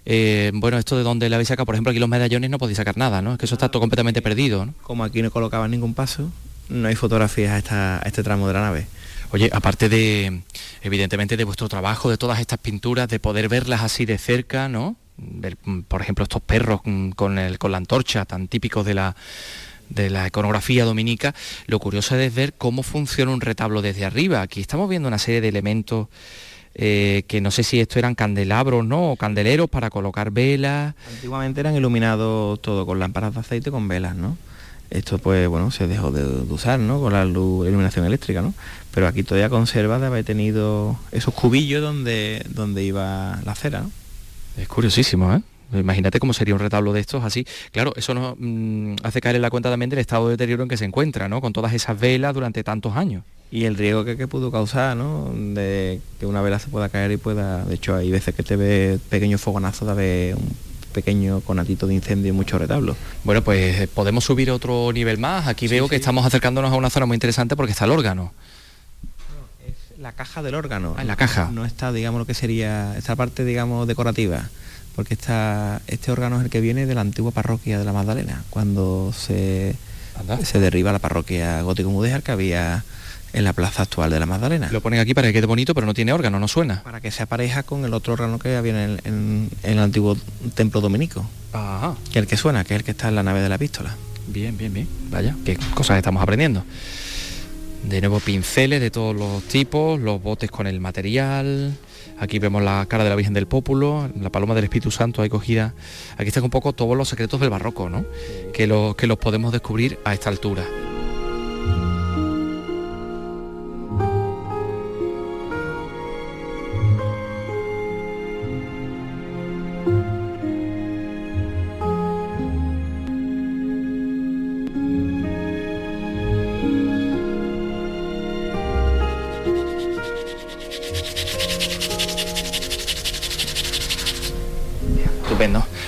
Eh, bueno, esto de donde la habéis sacado, por ejemplo, aquí los medallones no podéis sacar nada, ¿no? Es que eso está todo completamente perdido, ¿no? Como aquí no colocaban ningún paso, no hay fotografías a este tramo de la nave. Oye, aparte de, evidentemente, de vuestro trabajo, de todas estas pinturas, de poder verlas así de cerca, ¿no? Mm, por ejemplo, estos perros con, la antorcha tan típicos de la, de la iconografía dominica, lo curioso es ver cómo funciona un retablo desde arriba. Aquí estamos viendo una serie de elementos eh, que no sé si esto eran candelabros, ¿no? O candeleros para colocar velas. Antiguamente eran iluminados todo con lámparas de aceite con velas, ¿no? Esto pues bueno, se dejó de, usar, ¿no? Con la iluminación eléctrica, ¿no? Pero aquí todavía conserva de haber tenido esos cubillos donde, donde iba la cera, ¿no? Es curiosísimo, ¿eh? Imagínate cómo sería un retablo de estos así. Claro, eso nos mm, hace caer en la cuenta también del estado de deterioro en que se encuentra, ¿no? Con todas esas velas durante tantos años. Y el riesgo que, que pudo causar, ¿no? De que una vela se pueda caer y pueda... De hecho, hay veces que te ve pequeños fogonazos de haber un pequeño conatito de incendio y mucho retablo. Bueno, pues eh, podemos subir otro nivel más. Aquí veo que estamos acercándonos a una zona muy interesante porque está el órgano. Es la caja del órgano. Ah, en la caja. No está, digamos, lo que sería esta parte, digamos, decorativa. Porque está, este órgano es el que viene de la antigua parroquia de la Magdalena, cuando se, se derriba la parroquia gótico mudéjar que había en la plaza actual de la Magdalena. Lo ponen aquí para que quede bonito, pero no tiene órgano, no suena. Para que se apareja con el otro órgano que había en el, el antiguo templo dominico. Ajá. Que es el que suena, que es el que está en la nave de la epístola. Bien, bien, bien. Vaya, qué cosas estamos aprendiendo. De nuevo pinceles de todos los tipos, los botes con el material. Aquí vemos la cara de la Virgen del Pópulo, la paloma del Espíritu Santo ahí cogida. Aquí están un poco todos los secretos del barroco, ¿no? Que, los, que los podemos descubrir a esta altura.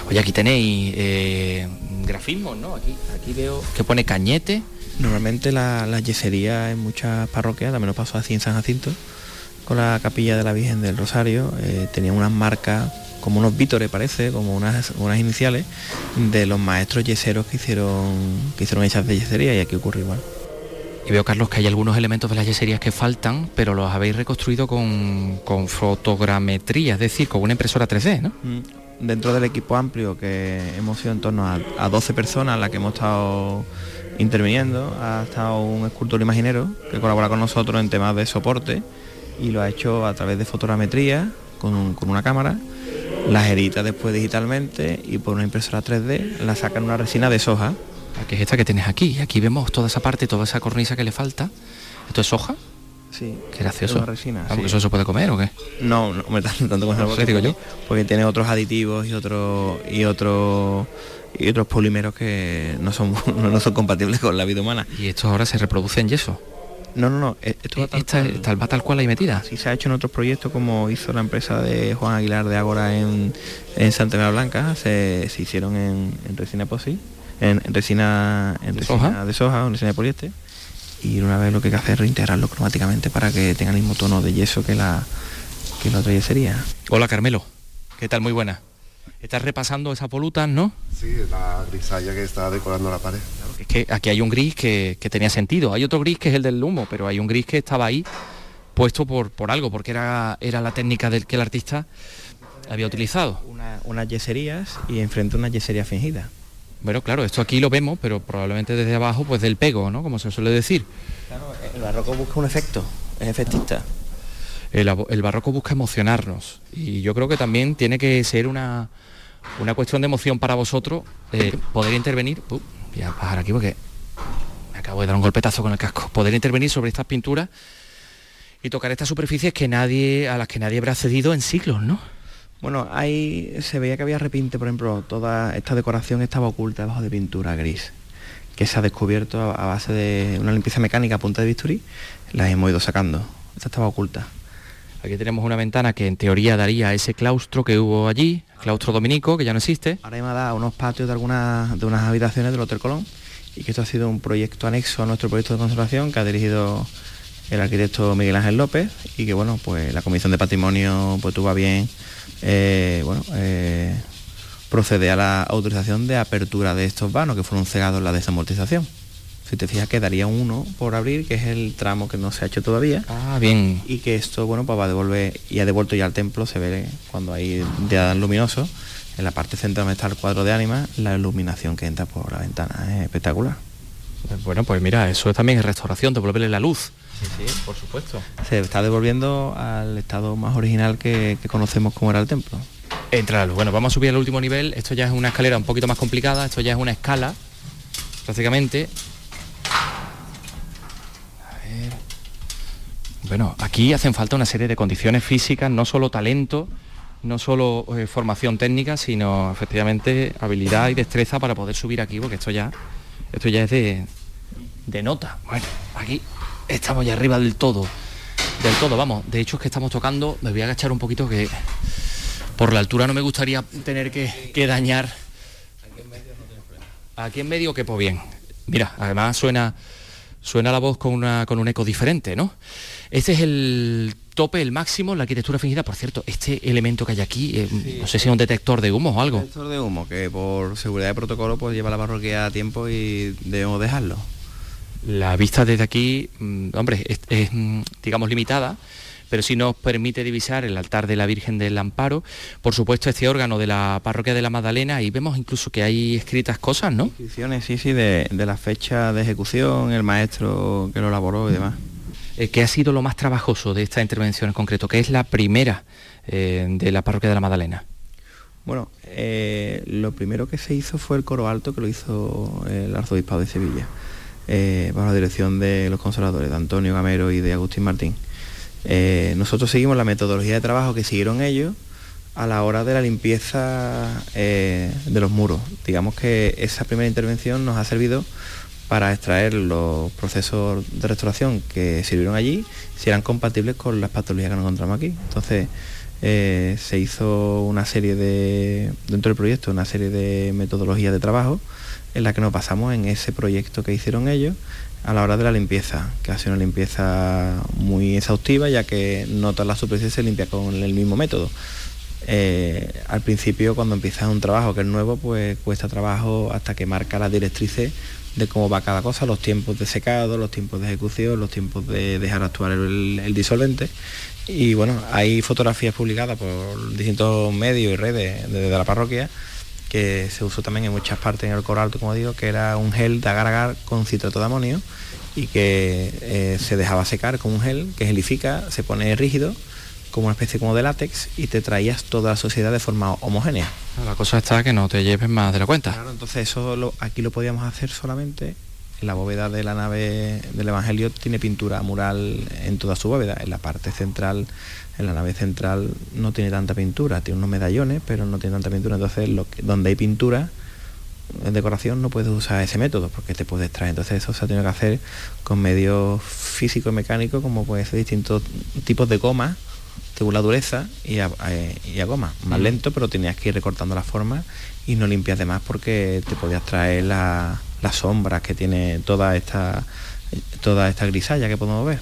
Oye, aquí tenéis eh, grafismos, ¿no? Aquí, aquí veo que pone cañete. Normalmente la, la yesería en muchas parroquias, también nos pasó así en San Jacinto, con la capilla de la Virgen del Rosario, eh, tenía unas marcas, como unos vítores parece, como unas, unas iniciales, de los maestros yeseros que hicieron, que hicieron hechas de yesería y aquí ocurre igual. Y veo, Carlos, que hay algunos elementos de las yeserías que faltan, pero los habéis reconstruido con, con fotogrametría, es decir, con una impresora 3D, ¿no? Mm dentro del equipo amplio que hemos sido en torno a, 12 personas las que hemos estado interviniendo, ha estado un escultor imaginero que colabora con nosotros en temas de soporte y lo ha hecho a través de fotogrametría con, una cámara las edita después digitalmente y por una impresora 3D la sacan una resina de soja. Que es esta que tienes aquí. Aquí vemos toda esa parte, toda esa cornisa que le falta. ¿Esto es soja? Sí. Qué gracioso. Resina. Ah, porque eso se puede comer o qué? No, no me tanto como ¿Qué digo yo? Porque tiene otros aditivos y otros y otros y otros polímeros que no son no son compatibles con la vida humana. ¿Y esto ahora se reproduce en yeso? No, no, no. e- Esto va tal, Esta cual. tal, va tal cual ahí metida. Sí, se ha hecho en otros proyectos como hizo la empresa de Juan Aguilar de Ágora en, en Santa María Blanca, se, se hicieron en, en resina epoxi, en, en resina, en ¿De resina soja? de soja en resina de poliéster. Y una vez lo que hay que hacer es reintegrarlo cromáticamente para que tenga el mismo tono de yeso que la, que la otra yesería. Hola Carmelo. ¿Qué tal? Muy buena. Estás repasando esas volutas, ¿no? Sí, la grisalla que está decorando la pared. Es que aquí hay un gris que, que tenía sentido. Hay otro gris que es el del humo, pero hay un gris que estaba ahí puesto por, por algo, porque era, era la técnica del que el artista había utilizado. Una- unas yeserías y enfrente unas yeserías fingidas. Bueno, claro, esto aquí lo vemos, pero probablemente desde abajo, pues del pego, ¿no? Como se suele decir. El barroco busca un efecto, es efectista. El, barroco busca emocionarnos y yo creo que también tiene que ser una, una cuestión de emoción para vosotros eh, poder intervenir. Uh, voy a bajar aquí porque me acabo de dar un golpetazo con el casco. Poder intervenir sobre estas pinturas y tocar estas superficies que nadie a las que nadie habrá accedido en siglos, ¿no? Bueno, ahí se veía que había repinte, por ejemplo, toda esta decoración estaba oculta debajo de pintura gris, que se ha descubierto a, base de una limpieza mecánica a punta de bisturí, las hemos ido sacando. Esta estaba oculta. Aquí tenemos una ventana que en teoría daría a ese claustro que hubo allí, claustro dominico, que ya no existe. Ahora me ha dado unos patios de algunas de unas habitaciones del Hotel Colón y que esto ha sido un proyecto anexo a nuestro proyecto de conservación que ha dirigido el arquitecto Miguel Ángel López y que bueno pues la comisión de patrimonio pues tuvo bien eh, bueno eh, proceder a la autorización de apertura de estos vanos que fueron cegados en la desamortización. Si te fijas quedaría uno por abrir que es el tramo que no se ha hecho todavía. Ah, bien. y que esto bueno pues va a devolver y ha devuelto ya al templo se ve cuando hay día luminoso en la parte central donde está el cuadro de ánima la iluminación que entra por la ventana es espectacular Bueno, pues mira, eso también es restauración, devolverle la luz. Sí, sí, por supuesto. se está devolviendo al estado más original que, que conocemos como era el templo Entra la luz. Bueno, vamos a subir al último nivel. Esto ya es una escalera un poquito más complicada. Esto ya es una escala, prácticamente. A ver. Bueno, aquí hacen falta una serie de condiciones físicas, no solo talento, no solo eh, formación técnica, sino efectivamente habilidad y destreza para poder subir aquí, porque esto ya, esto ya es de, de nota. Bueno, aquí estamos ya arriba del todo. Del todo, vamos. De hecho es que estamos tocando, me voy a agachar un poquito que por la altura no me gustaría tener que, que dañar. Aquí en medio quepo bien. Mira, además suena suena la voz con, una, con un eco diferente, ¿no? Este es el tope, el máximo, la arquitectura fingida. Por cierto, este elemento que hay aquí, eh, no sé si es un detector de humo o algo. detector de humo que por seguridad de protocolo pues lleva la parroquia a tiempo y debemos dejarlo La vista desde aquí, mm, hombre, es, es, mm, digamos limitada, pero sí nos permite divisar el altar de la Virgen del Amparo, por supuesto este órgano de la parroquia de la Magdalena y vemos incluso que hay escritas cosas, ¿no? inscripciones sí sí de, de la fecha de ejecución el maestro que lo elaboró y demás Eh, ¿Qué ha sido lo más trabajoso de esta intervención en concreto? que es la primera eh, de la parroquia de la Magdalena? Bueno, eh, lo primero que se hizo fue el coro alto que lo hizo el arzobispado de Sevilla, eh, bajo la dirección de los conservadores, de Antonio Gamero y de Agustín Martín. Eh, nosotros seguimos la metodología de trabajo que siguieron ellos a la hora de la limpieza eh, de los muros. Digamos que esa primera intervención nos ha servido para extraer los procesos de restauración que sirvieron allí, si eran compatibles con las patologías que nos encontramos aquí. Entonces, eh, se hizo una serie de, dentro del proyecto, una serie de metodologías de trabajo en la que nos basamos en ese proyecto que hicieron ellos a la hora de la limpieza, que ha sido una limpieza muy exhaustiva, ya que no todas las superficies se limpia con el mismo método. Eh, al principio, cuando empiezas un trabajo que es nuevo, pues cuesta trabajo hasta que marca las directrices de cómo va cada cosa, los tiempos de secado, los tiempos de ejecución, los tiempos de dejar actuar el, el disolvente. Y bueno, hay fotografías publicadas por distintos medios y redes de, de la parroquia que se usó también en muchas partes en el coral, como digo, que era un gel de agar agar con citrato de amonio y que eh, se dejaba secar con un gel que gelifica, se pone rígido como una especie como de látex y te traías toda la sociedad de forma homogénea. La cosa está que no te lleves más de la cuenta. Claro, entonces eso aquí lo podíamos hacer solamente en la bóveda de la nave del Evangelio tiene pintura mural en toda su bóveda. En la parte central, en la nave central no tiene tanta pintura, tiene unos medallones, pero no tiene tanta pintura. Entonces, lo donde hay pintura, en decoración no puedes usar ese método porque te puedes traer. Entonces eso se ha tenido que hacer con medios físicos y mecánicos como puede ser distintos tipos de goma según la dureza y a, y a goma. Más lento, pero tenías que ir recortando la forma y no limpias de más porque te podías traer las sombras que tiene toda esta toda esta grisalla que podemos ver.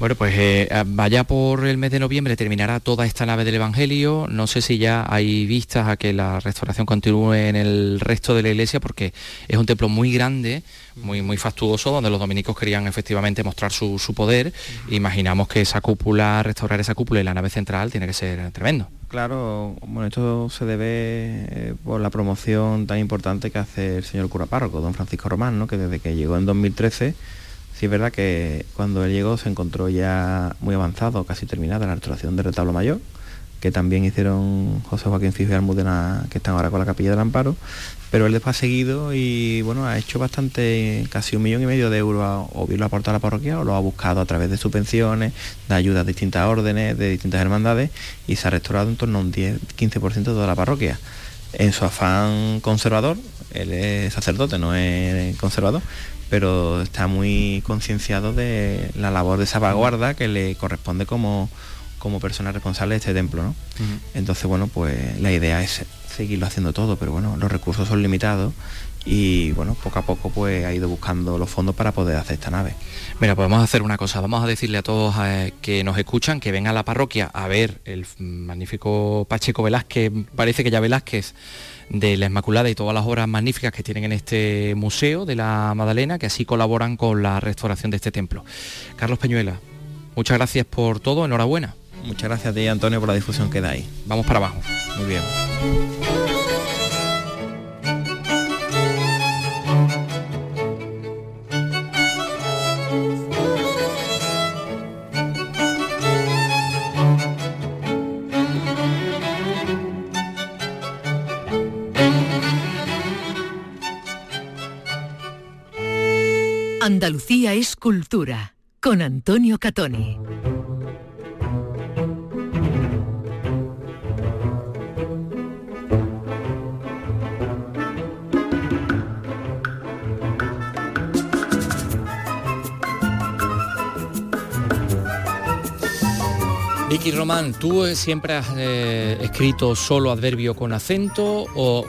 Bueno, pues eh, vaya por el mes de noviembre terminará toda esta nave del Evangelio. No sé si ya hay vistas a que la restauración continúe en el resto de la iglesia, porque es un templo muy grande, muy, muy fastuoso, donde los dominicos querían efectivamente mostrar su, poder. Imaginamos que esa cúpula, restaurar esa cúpula y la nave central tiene que ser tremendo. Claro, bueno, esto se debe eh, por la promoción tan importante que hace el señor cura párroco, don Francisco Román, ¿no? que desde que llegó en 2013 Sí es verdad que cuando él llegó se encontró ya muy avanzado, casi terminada la restauración del retablo mayor, que también hicieron José Joaquín Fijo y Almudena, que están ahora con la capilla del Amparo, pero él después ha seguido y bueno, ha hecho bastante, casi un millón y medio de euros, o bien lo ha aportado a la parroquia o lo ha buscado a través de subvenciones, de ayudas de distintas órdenes, de distintas hermandades, y se ha restaurado en torno a un 10-15% de toda la parroquia. En su afán conservador, él es sacerdote, no es conservador, pero está muy concienciado de la labor de salvaguarda que le corresponde como, como persona responsable de este templo. ¿no? Entonces, bueno, pues la idea es seguirlo haciendo todo, pero bueno, los recursos son limitados y bueno, poco a poco pues ha ido buscando los fondos para poder hacer esta nave. Mira, podemos hacer una cosa, vamos a decirle a todos eh, que nos escuchan que vengan a la parroquia a ver el magnífico Pacheco Velázquez, parece que ya Velázquez de la Inmaculada y todas las obras magníficas que tienen en este museo de la Madalena, que así colaboran con la restauración de este templo. Carlos Peñuela, muchas gracias por todo, enhorabuena. Muchas gracias a ti, Antonio, por la difusión que dais. Vamos para abajo. Muy bien. Andalucía es cultura con Antonio Catoni. Vicky Román, ¿tú siempre has eh, escrito solo adverbio con acento o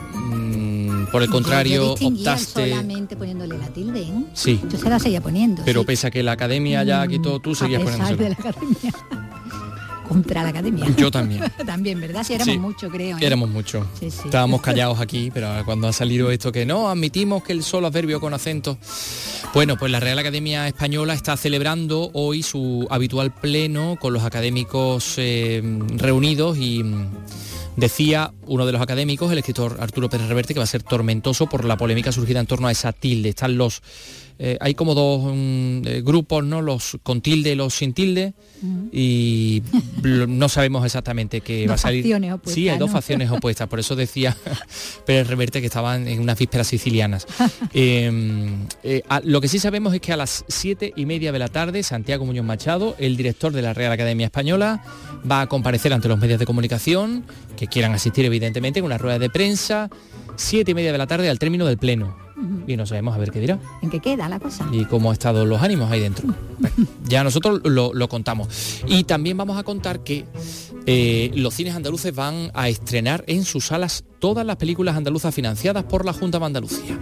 por el contrario, optaste... solamente poniéndole la tilde, ¿eh? Sí. Yo se la seguía poniendo. Pero pese a que la academia ya quitó, tú seguías poniéndolo. De la academia. Contra la academia. Yo también. también, ¿verdad? Sí, éramos mucho, creo. ¿eh? Éramos mucho. Sí, sí. Estábamos callados aquí, pero cuando ha salido esto que no, admitimos que el solo adverbio con acento. Bueno, pues la Real Academia Española está celebrando hoy su habitual pleno con los académicos eh, reunidos y Decía uno de los académicos, el escritor Arturo Pérez Reverte, que va a ser tormentoso por la polémica surgida en torno a esa tilde. Están los eh, hay como dos mm, eh, grupos, ¿no? Los con tilde y los sin tilde. Y no sabemos exactamente qué va a salir. Opuestas, sí, hay dos facciones opuestas. Por eso decía Pérez Reverte que estaban en unas vísperas sicilianas. Em, eh, lo que sí sabemos es que a las siete y media de la tarde, Santiago Muñoz Machado, el director de la Real Academia Española, va a comparecer ante los medios de comunicación que quieran asistir, evidentemente, en una rueda de prensa. Siete y media de la tarde al término del pleno y no sabemos a ver qué dirá. ¿En qué queda la cosa? Y cómo han estado los ánimos ahí dentro. ya nosotros lo, contamos. Y también vamos a contar que eh, los cines andaluces van a estrenar en sus salas todas las películas andaluzas financiadas por la Junta de Andalucía.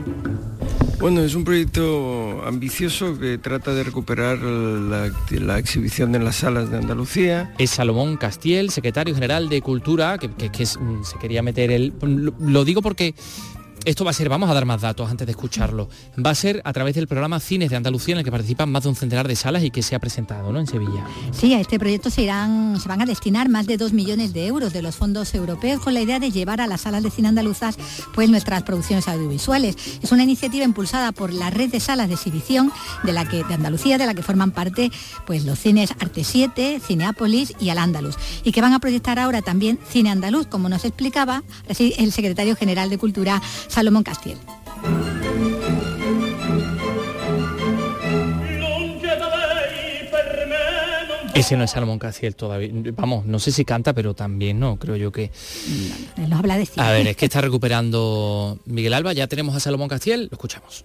Bueno, es un proyecto ambicioso que trata de recuperar la, exhibición en las salas de Andalucía. Es Salomón Castiel, secretario general de Cultura, que, se quería meter el... lo digo porque esto va a ser, vamos a dar más datos antes de escucharlo, va a ser a través del programa Cines de Andalucía en el que participan más de un centenar de salas y que se ha presentado ¿no? en Sevilla. Sí, a este proyecto se, irán, se van a destinar más de 2 millones de euros de los fondos europeos con la idea de llevar a las salas de cine andaluzas pues nuestras producciones audiovisuales. Es una iniciativa impulsada por la red de salas de exhibición de, la que, de Andalucía, de la que forman parte pues, los cines Arte 7, Cineápolis y Al Andalus, y que van a proyectar ahora también Cine Andaluz, como nos explicaba el secretario general de Cultura Salomón Castiel. Ese no es Salomón Castiel todavía. Vamos, no sé si canta, pero también no, creo yo que... No, habla de A ver, es que está recuperando Miguel Alba, ya tenemos a Salomón Castiel, lo escuchamos.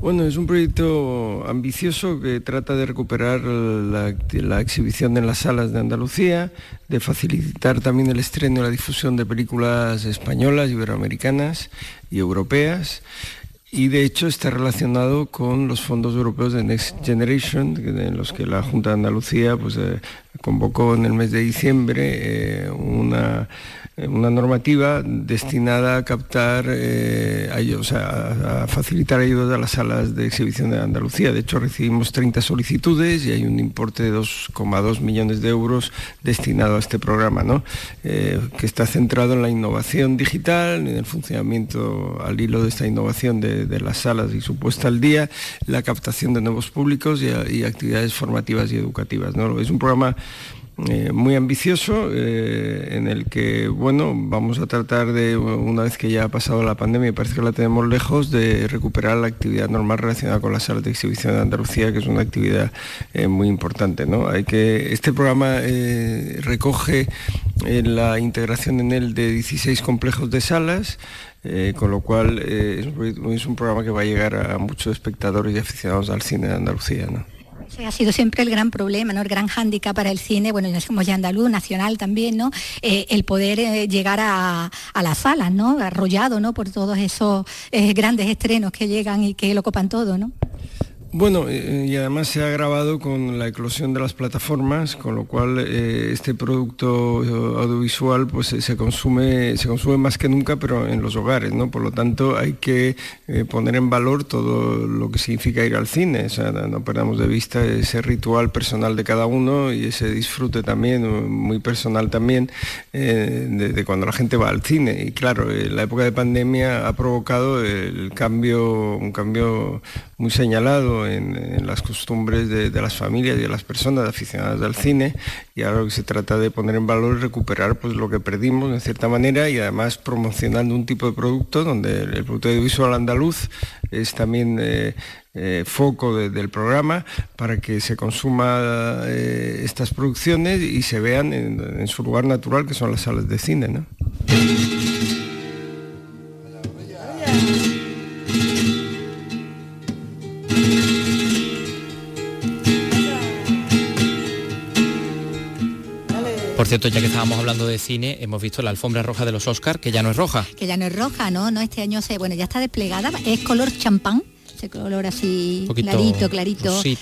Bueno, es un proyecto ambicioso que trata de recuperar la, exhibición en las salas de Andalucía, de facilitar también el estreno y la difusión de películas españolas, iberoamericanas y europeas. Y de hecho está relacionado con los fondos europeos de Next Generation, en los que la Junta de Andalucía pues, eh, convocó en el mes de diciembre eh, una una normativa destinada a captar, eh, a, facilitar ayudas a las salas de exhibición de Andalucía. De hecho, recibimos 30 solicitudes y hay un importe de 2,2 millones de euros destinado a este programa, eh, que está centrado en la innovación digital, en el funcionamiento al hilo de esta innovación de, las salas y su puesta al día, la captación de nuevos públicos y, actividades formativas y educativas. ¿no? Es un programa eh, muy ambicioso eh, en el que bueno vamos a tratar de una vez que ya ha pasado la pandemia y parece que la tenemos lejos de recuperar la actividad normal relacionada con las salas de exhibición de Andalucía que es una actividad eh, muy importante ¿no? hay que este programa recoge la integración en él de 16 complejos de salas con lo cual es, un programa que va a llegar a muchos espectadores y aficionados al cine de Andalucía. Ha sido siempre el gran problema, ¿no? el gran hándicap para el cine, bueno, como ya andaluz, nacional también, ¿no? Eh, el poder eh, llegar a, las salas, ¿no? Arrollado ¿no? por todos esos eh, grandes estrenos que llegan y que lo copan todo, ¿no? Bueno, eh, y además se ha agravado con la eclosión de las plataformas, con lo cual eh, este producto eh, audiovisual pues se consume, se consume más que nunca, pero en los hogares, ¿no? Por lo tanto, hay que poner en valor todo lo que significa ir al cine, o sea, no perdamos de vista ese ritual personal de cada uno y ese disfrute también, muy personal también, de, cuando la gente va al cine. Y claro, la época de pandemia ha provocado el cambio, un cambio muy señalado en, las costumbres de, las familias y de las personas aficionadas al cine y ahora lo que se trata de poner en valor es recuperar pues, lo que perdimos de cierta manera y además promocionando un tipo de producto donde el producto audiovisual andaluz es también eh, eh, foco del programa para que se consuma eh, estas producciones y se vean en, su lugar natural que son las salas de cine. ¿no? Por cierto, ya que estábamos hablando de cine, hemos visto la alfombra roja de los Oscars, que ya no es roja. Que ya no es roja, ¿no? No, este año se, bueno, ya está desplegada, es color champán color así clarito, clarito. Sí,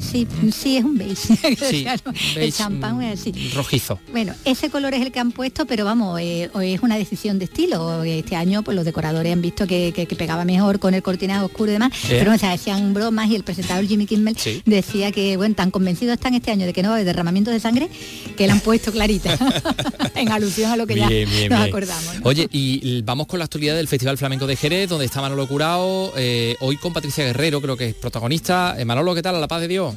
sí, sí, es un beige. el champán es así. Rojizo. Bueno, ese color es el que han puesto, pero vamos, eh, es una decisión de estilo. Este año pues los decoradores han visto que, pegaba mejor con el cortinado oscuro y demás, pero o sea, hacían bromas y el presentador Jimmy Kimmel decía que bueno, tan convencidos están este año de que no va a haber derramamiento de sangre que le han puesto clarita. en alusión a lo que ya nos acordamos. Oye, y vamos con la actualidad del Festival Flamenco de Jerez, donde está Manolo Curao, eh, hoy con Patricia Guerrero, creo que es protagonista. Eh, Manolo, ¿qué tal? A la paz de Dios.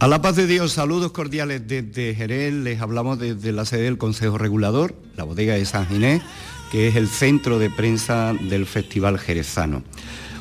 A la paz de Dios, saludos cordiales desde Jerez, les hablamos desde la sede del Consejo Regulador, la bodega de San Ginés, que es el centro de prensa del Festival Jerezano.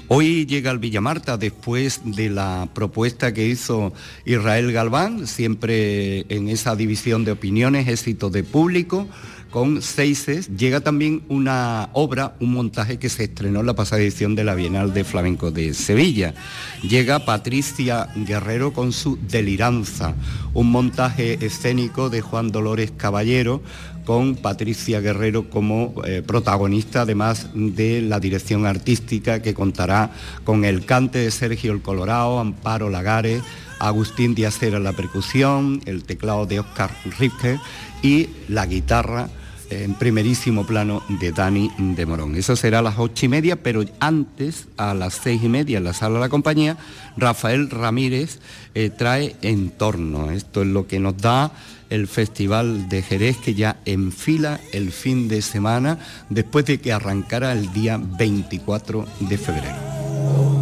Hoy llega al Villamarta después de la propuesta que hizo Israel Galván, siempre en esa división de opiniones, éxito de público, con Seises, llega también una obra, un montaje que se estrenó en la pasada edición de la Bienal de Flamenco de Sevilla. Llega Patricia Guerrero con su Deliranza, un montaje escénico de Juan Dolores Caballero con Patricia Guerrero como eh, protagonista, además de la dirección artística que contará con el cante de Sergio El Colorado, Amparo Lagares, Agustín Díaz en la percusión, el teclado de Oscar Ripke y la guitarra en primerísimo plano de Dani de Morón. Eso será a las ocho y media, pero antes, a las seis y media, en la sala de la compañía, Rafael Ramírez eh, trae Entorno. Esto es lo que nos da el Festival de Jerez que ya enfila el fin de semana después de que arrancara el día 24 de febrero.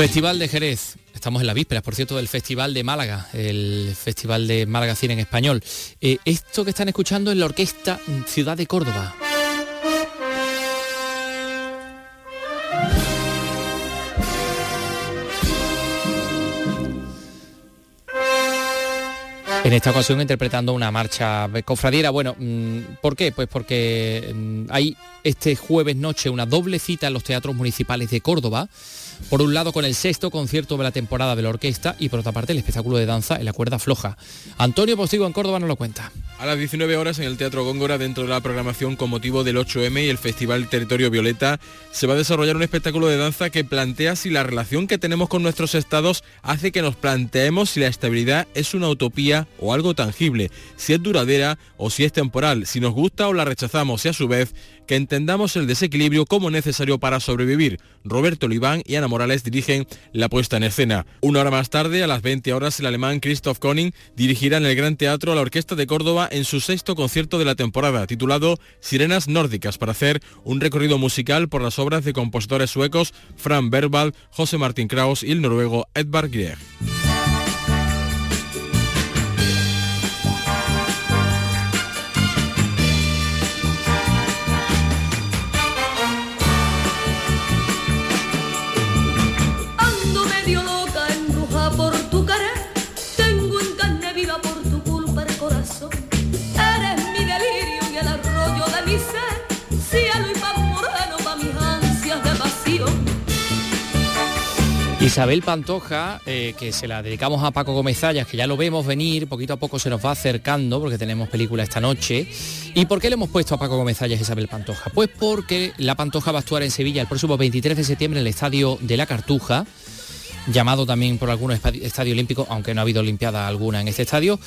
Festival de Jerez. Estamos en la víspera, por cierto, del Festival de Málaga, el Festival de Málaga Cine en Español. Eh, esto que están escuchando es la Orquesta Ciudad de Córdoba. En esta ocasión interpretando una marcha cofradiera. Bueno, mm, ¿por qué? Pues porque mm, hay este jueves noche una doble cita en los teatros municipales de Córdoba por un lado con el sexto concierto de la temporada de la orquesta y por otra parte el espectáculo de danza en la cuerda floja. Antonio Postigo en Córdoba nos lo cuenta. A las 19 horas en el Teatro Góngora, dentro de la programación con motivo del 8M y el Festival Territorio Violeta, se va a desarrollar un espectáculo de danza que plantea si la relación que tenemos con nuestros estados hace que nos planteemos si la estabilidad es una utopía o algo tangible, si es duradera o si es temporal, si nos gusta o la rechazamos y a su vez que entendamos el desequilibrio como necesario para sobrevivir. Roberto Oliván y Ana Morales dirigen la puesta en escena. Una hora más tarde, a las 20 horas, el alemán Christoph Koning dirigirá en el Gran Teatro a la Orquesta de Córdoba en su sexto concierto de la temporada, titulado Sirenas Nórdicas, para hacer un recorrido musical por las obras de compositores suecos Fran Berwald, José Martín Kraus y el noruego Edvard Grieg. Isabel Pantoja, eh, que se la dedicamos a Paco Gómez que ya lo vemos venir, poquito a poco se nos va acercando porque tenemos película esta noche. ¿Y por qué le hemos puesto a Paco Gómez a Isabel Pantoja? Pues porque la Pantoja va a actuar en Sevilla el próximo 23 de septiembre en el Estadio de la Cartuja, llamado también por algunos estadio olímpico, aunque no ha habido olimpiada alguna en este estadio.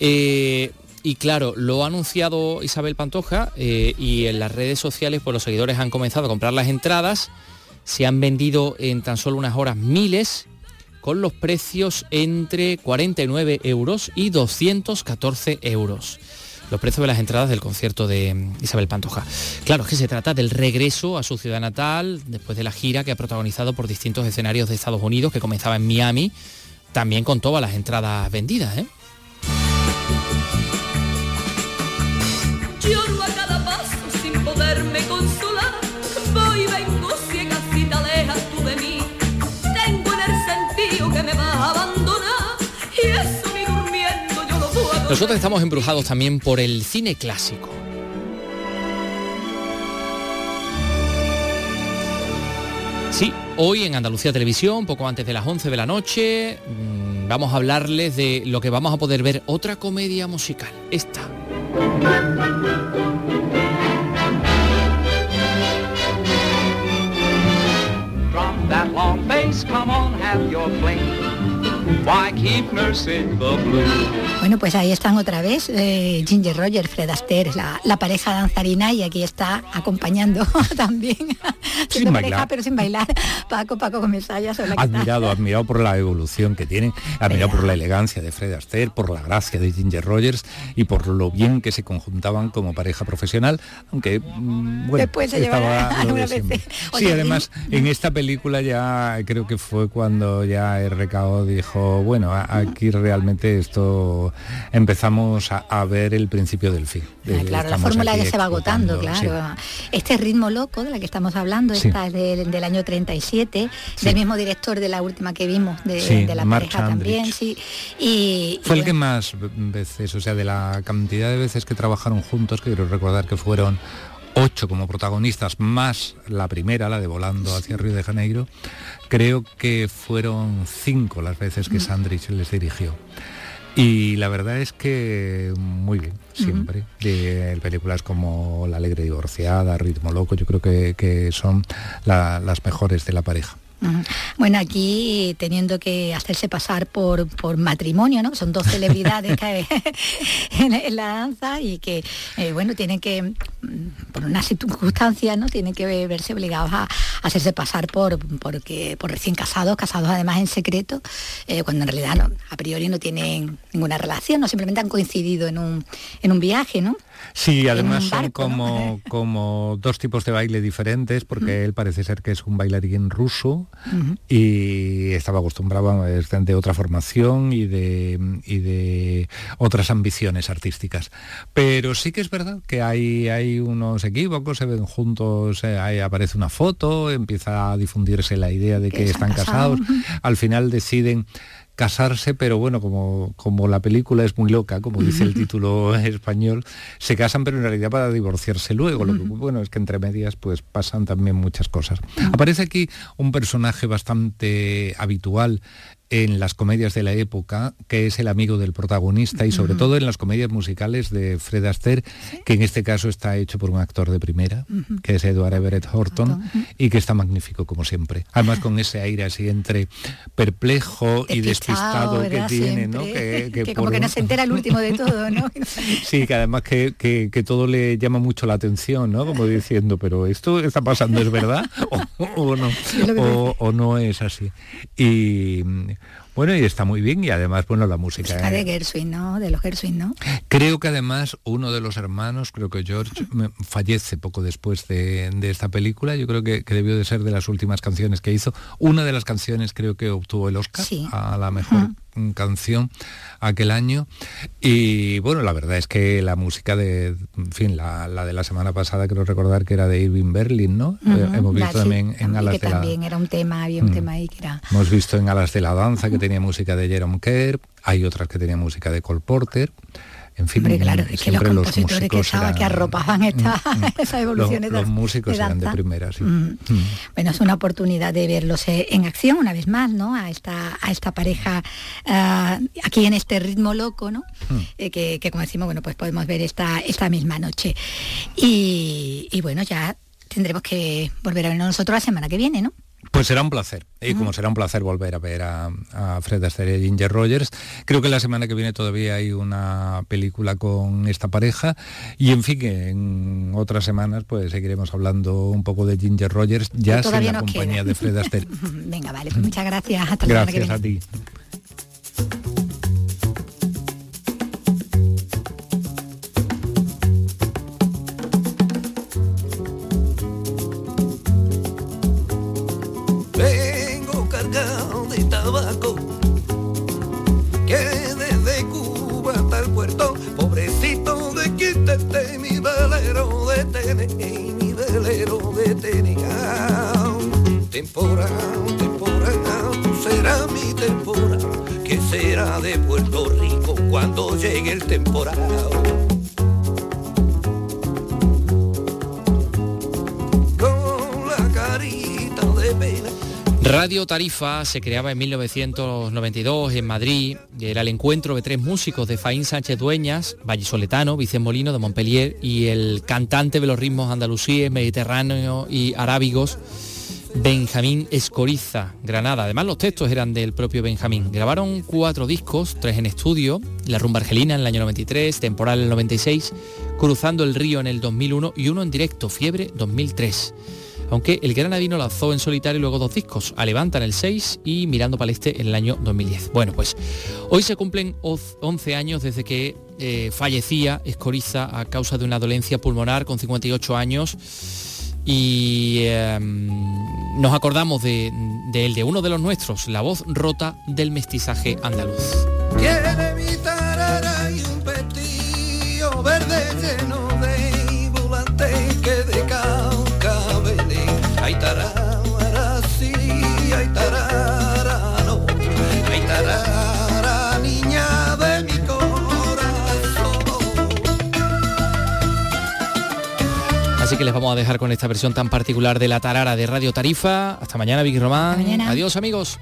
Eh, y claro, lo ha anunciado Isabel Pantoja eh, y en las redes sociales pues los seguidores han comenzado a comprar las entradas se han vendido en tan solo unas horas miles con los precios entre 49 euros y 214 euros. Los precios de las entradas del concierto de mm, Isabel Pantoja. Claro, es que se trata del regreso a su ciudad natal después de la gira que ha protagonizado por distintos escenarios de Estados Unidos, que comenzaba en Miami, también con todas las entradas vendidas. ¿eh? Nosotros estamos embrujados también por el cine clásico. Sí, hoy en Andalucía Televisión, poco antes de las 11 de la noche, mm, vamos a hablarles de lo que vamos a poder ver, otra comedia musical, esta. Bueno, pues ahí están otra vez eh, Ginger Rogers, Fred Astaire, la, la, pareja danzarina y aquí está acompañando también, sin pareja pero sin bailar, Paco, Paco Comesaya. Admirado, admirado por la evolución que tienen, admirado por la elegancia de Fred Astaire, por la gracia de Ginger Rogers y por lo bien que se conjuntaban como pareja profesional, aunque mm, bueno, después se estaba Sí, además en esta película ya creo que fue cuando ya RKO dijo, bueno, aquí realmente esto empezamos a, ver el principio del fin. Ah, claro, la fórmula ya se va agotando, claro. Este ritmo loco de la que estamos hablando, esta es del, año 37, del mismo director de la última que vimos, de, la pareja también, sí. Y, Fue el que más veces, o sea, de la cantidad de veces que trabajaron juntos, que quiero recordar que fueron ocho como protagonistas, más la primera, la de Volando hacia Río de Janeiro, creo que fueron cinco las veces que Sandrich les dirigió. Y la verdad es que muy bien, siempre. de películas como La Alegre Divorciada, Ritmo Loco, yo creo que, son las mejores de la pareja. Bueno, aquí teniendo que hacerse pasar por, por matrimonio, ¿no? Son dos celebridades en, la danza y que, eh, bueno, tienen que, mm, por unas circunstancias, ¿no? Tienen que verse obligados a, hacerse pasar por, porque, por recién casados, casados además en secreto, eh, cuando en realidad a priori no tienen ninguna relación, no simplemente han coincidido en un, en un viaje, ¿no? Sí, además son como, como dos tipos de baile diferentes, porque él parece ser que es un bailarín ruso y estaba acostumbrado de otra formación y de, y de otras ambiciones artísticas. Pero sí que es verdad que hay, hay unos equívocos, se ven juntos, eh, ahí aparece una foto, empieza a difundirse la idea de que, están casados, al final deciden casarse, pero bueno, como, como la película es muy loca, como dice el título español, se casan pero en realidad para divorciarse luego. Lo que bueno es que entre medias pues pasan también muchas cosas. Aparece aquí un personaje bastante habitual en las comedias de la época, que es el amigo del protagonista y sobre todo en las comedias musicales de Fred Astaire, que en este caso está hecho por un actor de primera, que es Edward Everett Horton, y que está magnífico como siempre. Además con ese aire así entre perplejo y despistado que tiene, ¿no? Que, como que no se entera el último de todo, ¿no? sí, que además que, todo le llama mucho la atención, ¿no? Como diciendo, pero esto está pasando, ¿es verdad? o, no, o no es así. Y bueno, y está muy bien y además, bueno, la música... Música de Gershwin, ¿no? De los Gershwin, ¿no? Creo que además uno de los hermanos, creo que George, fallece poco después de, esta película. Yo creo que, debió de ser de las últimas canciones que hizo. Una de las canciones creo que obtuvo el Oscar a la mejor canción aquel año. Y bueno, la verdad es que la música de, en fin, la, de la semana pasada, creo recordar que era de Irving Berlin, ¿no? Eh, hemos visto también en Alas de también era un tema, había un mm. tema ahí que era... Hemos visto en Alas de la Danza que tenía música de Jerome Kerr, hay otras que tenían música de Cole Porter. En fin, claro, es que los compositores que, que arropaban esta, mm, mm. esas evoluciones los, los músicos eran de primera, sí. Bueno, es una oportunidad de verlos eh, en acción una vez más, ¿no? A esta, a esta pareja ah, aquí en este ritmo loco, ¿no? Eh, que, como decimos, bueno, pues podemos ver esta, esta misma noche. Y, y bueno, ya tendremos que volver a vernos nosotros la semana que viene, ¿no? Pues será un placer. Y como será un placer volver a ver a, Fred Astaire y Ginger Rogers, creo que la semana que viene todavía hay una película con esta pareja y en fin, en otras semanas pues seguiremos hablando un poco de Ginger Rogers, ya sin la compañía de Fred Astaire. Venga, vale, pues muchas gracias. Hasta la gracias a ti. Mi velero de Tenea. Temporada, temporada, tú serás mi temporada, que será de Puerto Rico cuando llegue el temporal. Radio Tarifa se creaba en 1992 en Madrid era el encuentro de tres músicos de Faín Sánchez Dueñas, vallisoletano, Vicente Molino de Montpellier y el cantante de los ritmos andalusíes, mediterráneos y arábigos, Benjamín Escoriza, Granada. Además los textos eran del propio Benjamín. Grabaron cuatro discos, tres en estudio, La rumba argelina en el año 93, Temporal en el 96, Cruzando el río en el 2001 y uno en directo, Fiebre 2003 aunque el granadino lanzó en solitario luego dos discos, A Levanta en el 6 y Mirando para este en el año 2010. Bueno, pues hoy se cumplen 11 años desde que eh, fallecía Escoriza a causa de una dolencia pulmonar con 58 años y em, nos acordamos de, él, de uno de los nuestros, la voz rota del mestizaje andaluz. Que les vamos a dejar con esta versión tan particular de la tarara de Radio Tarifa. Hasta mañana, Vicky Román. Adiós, amigos.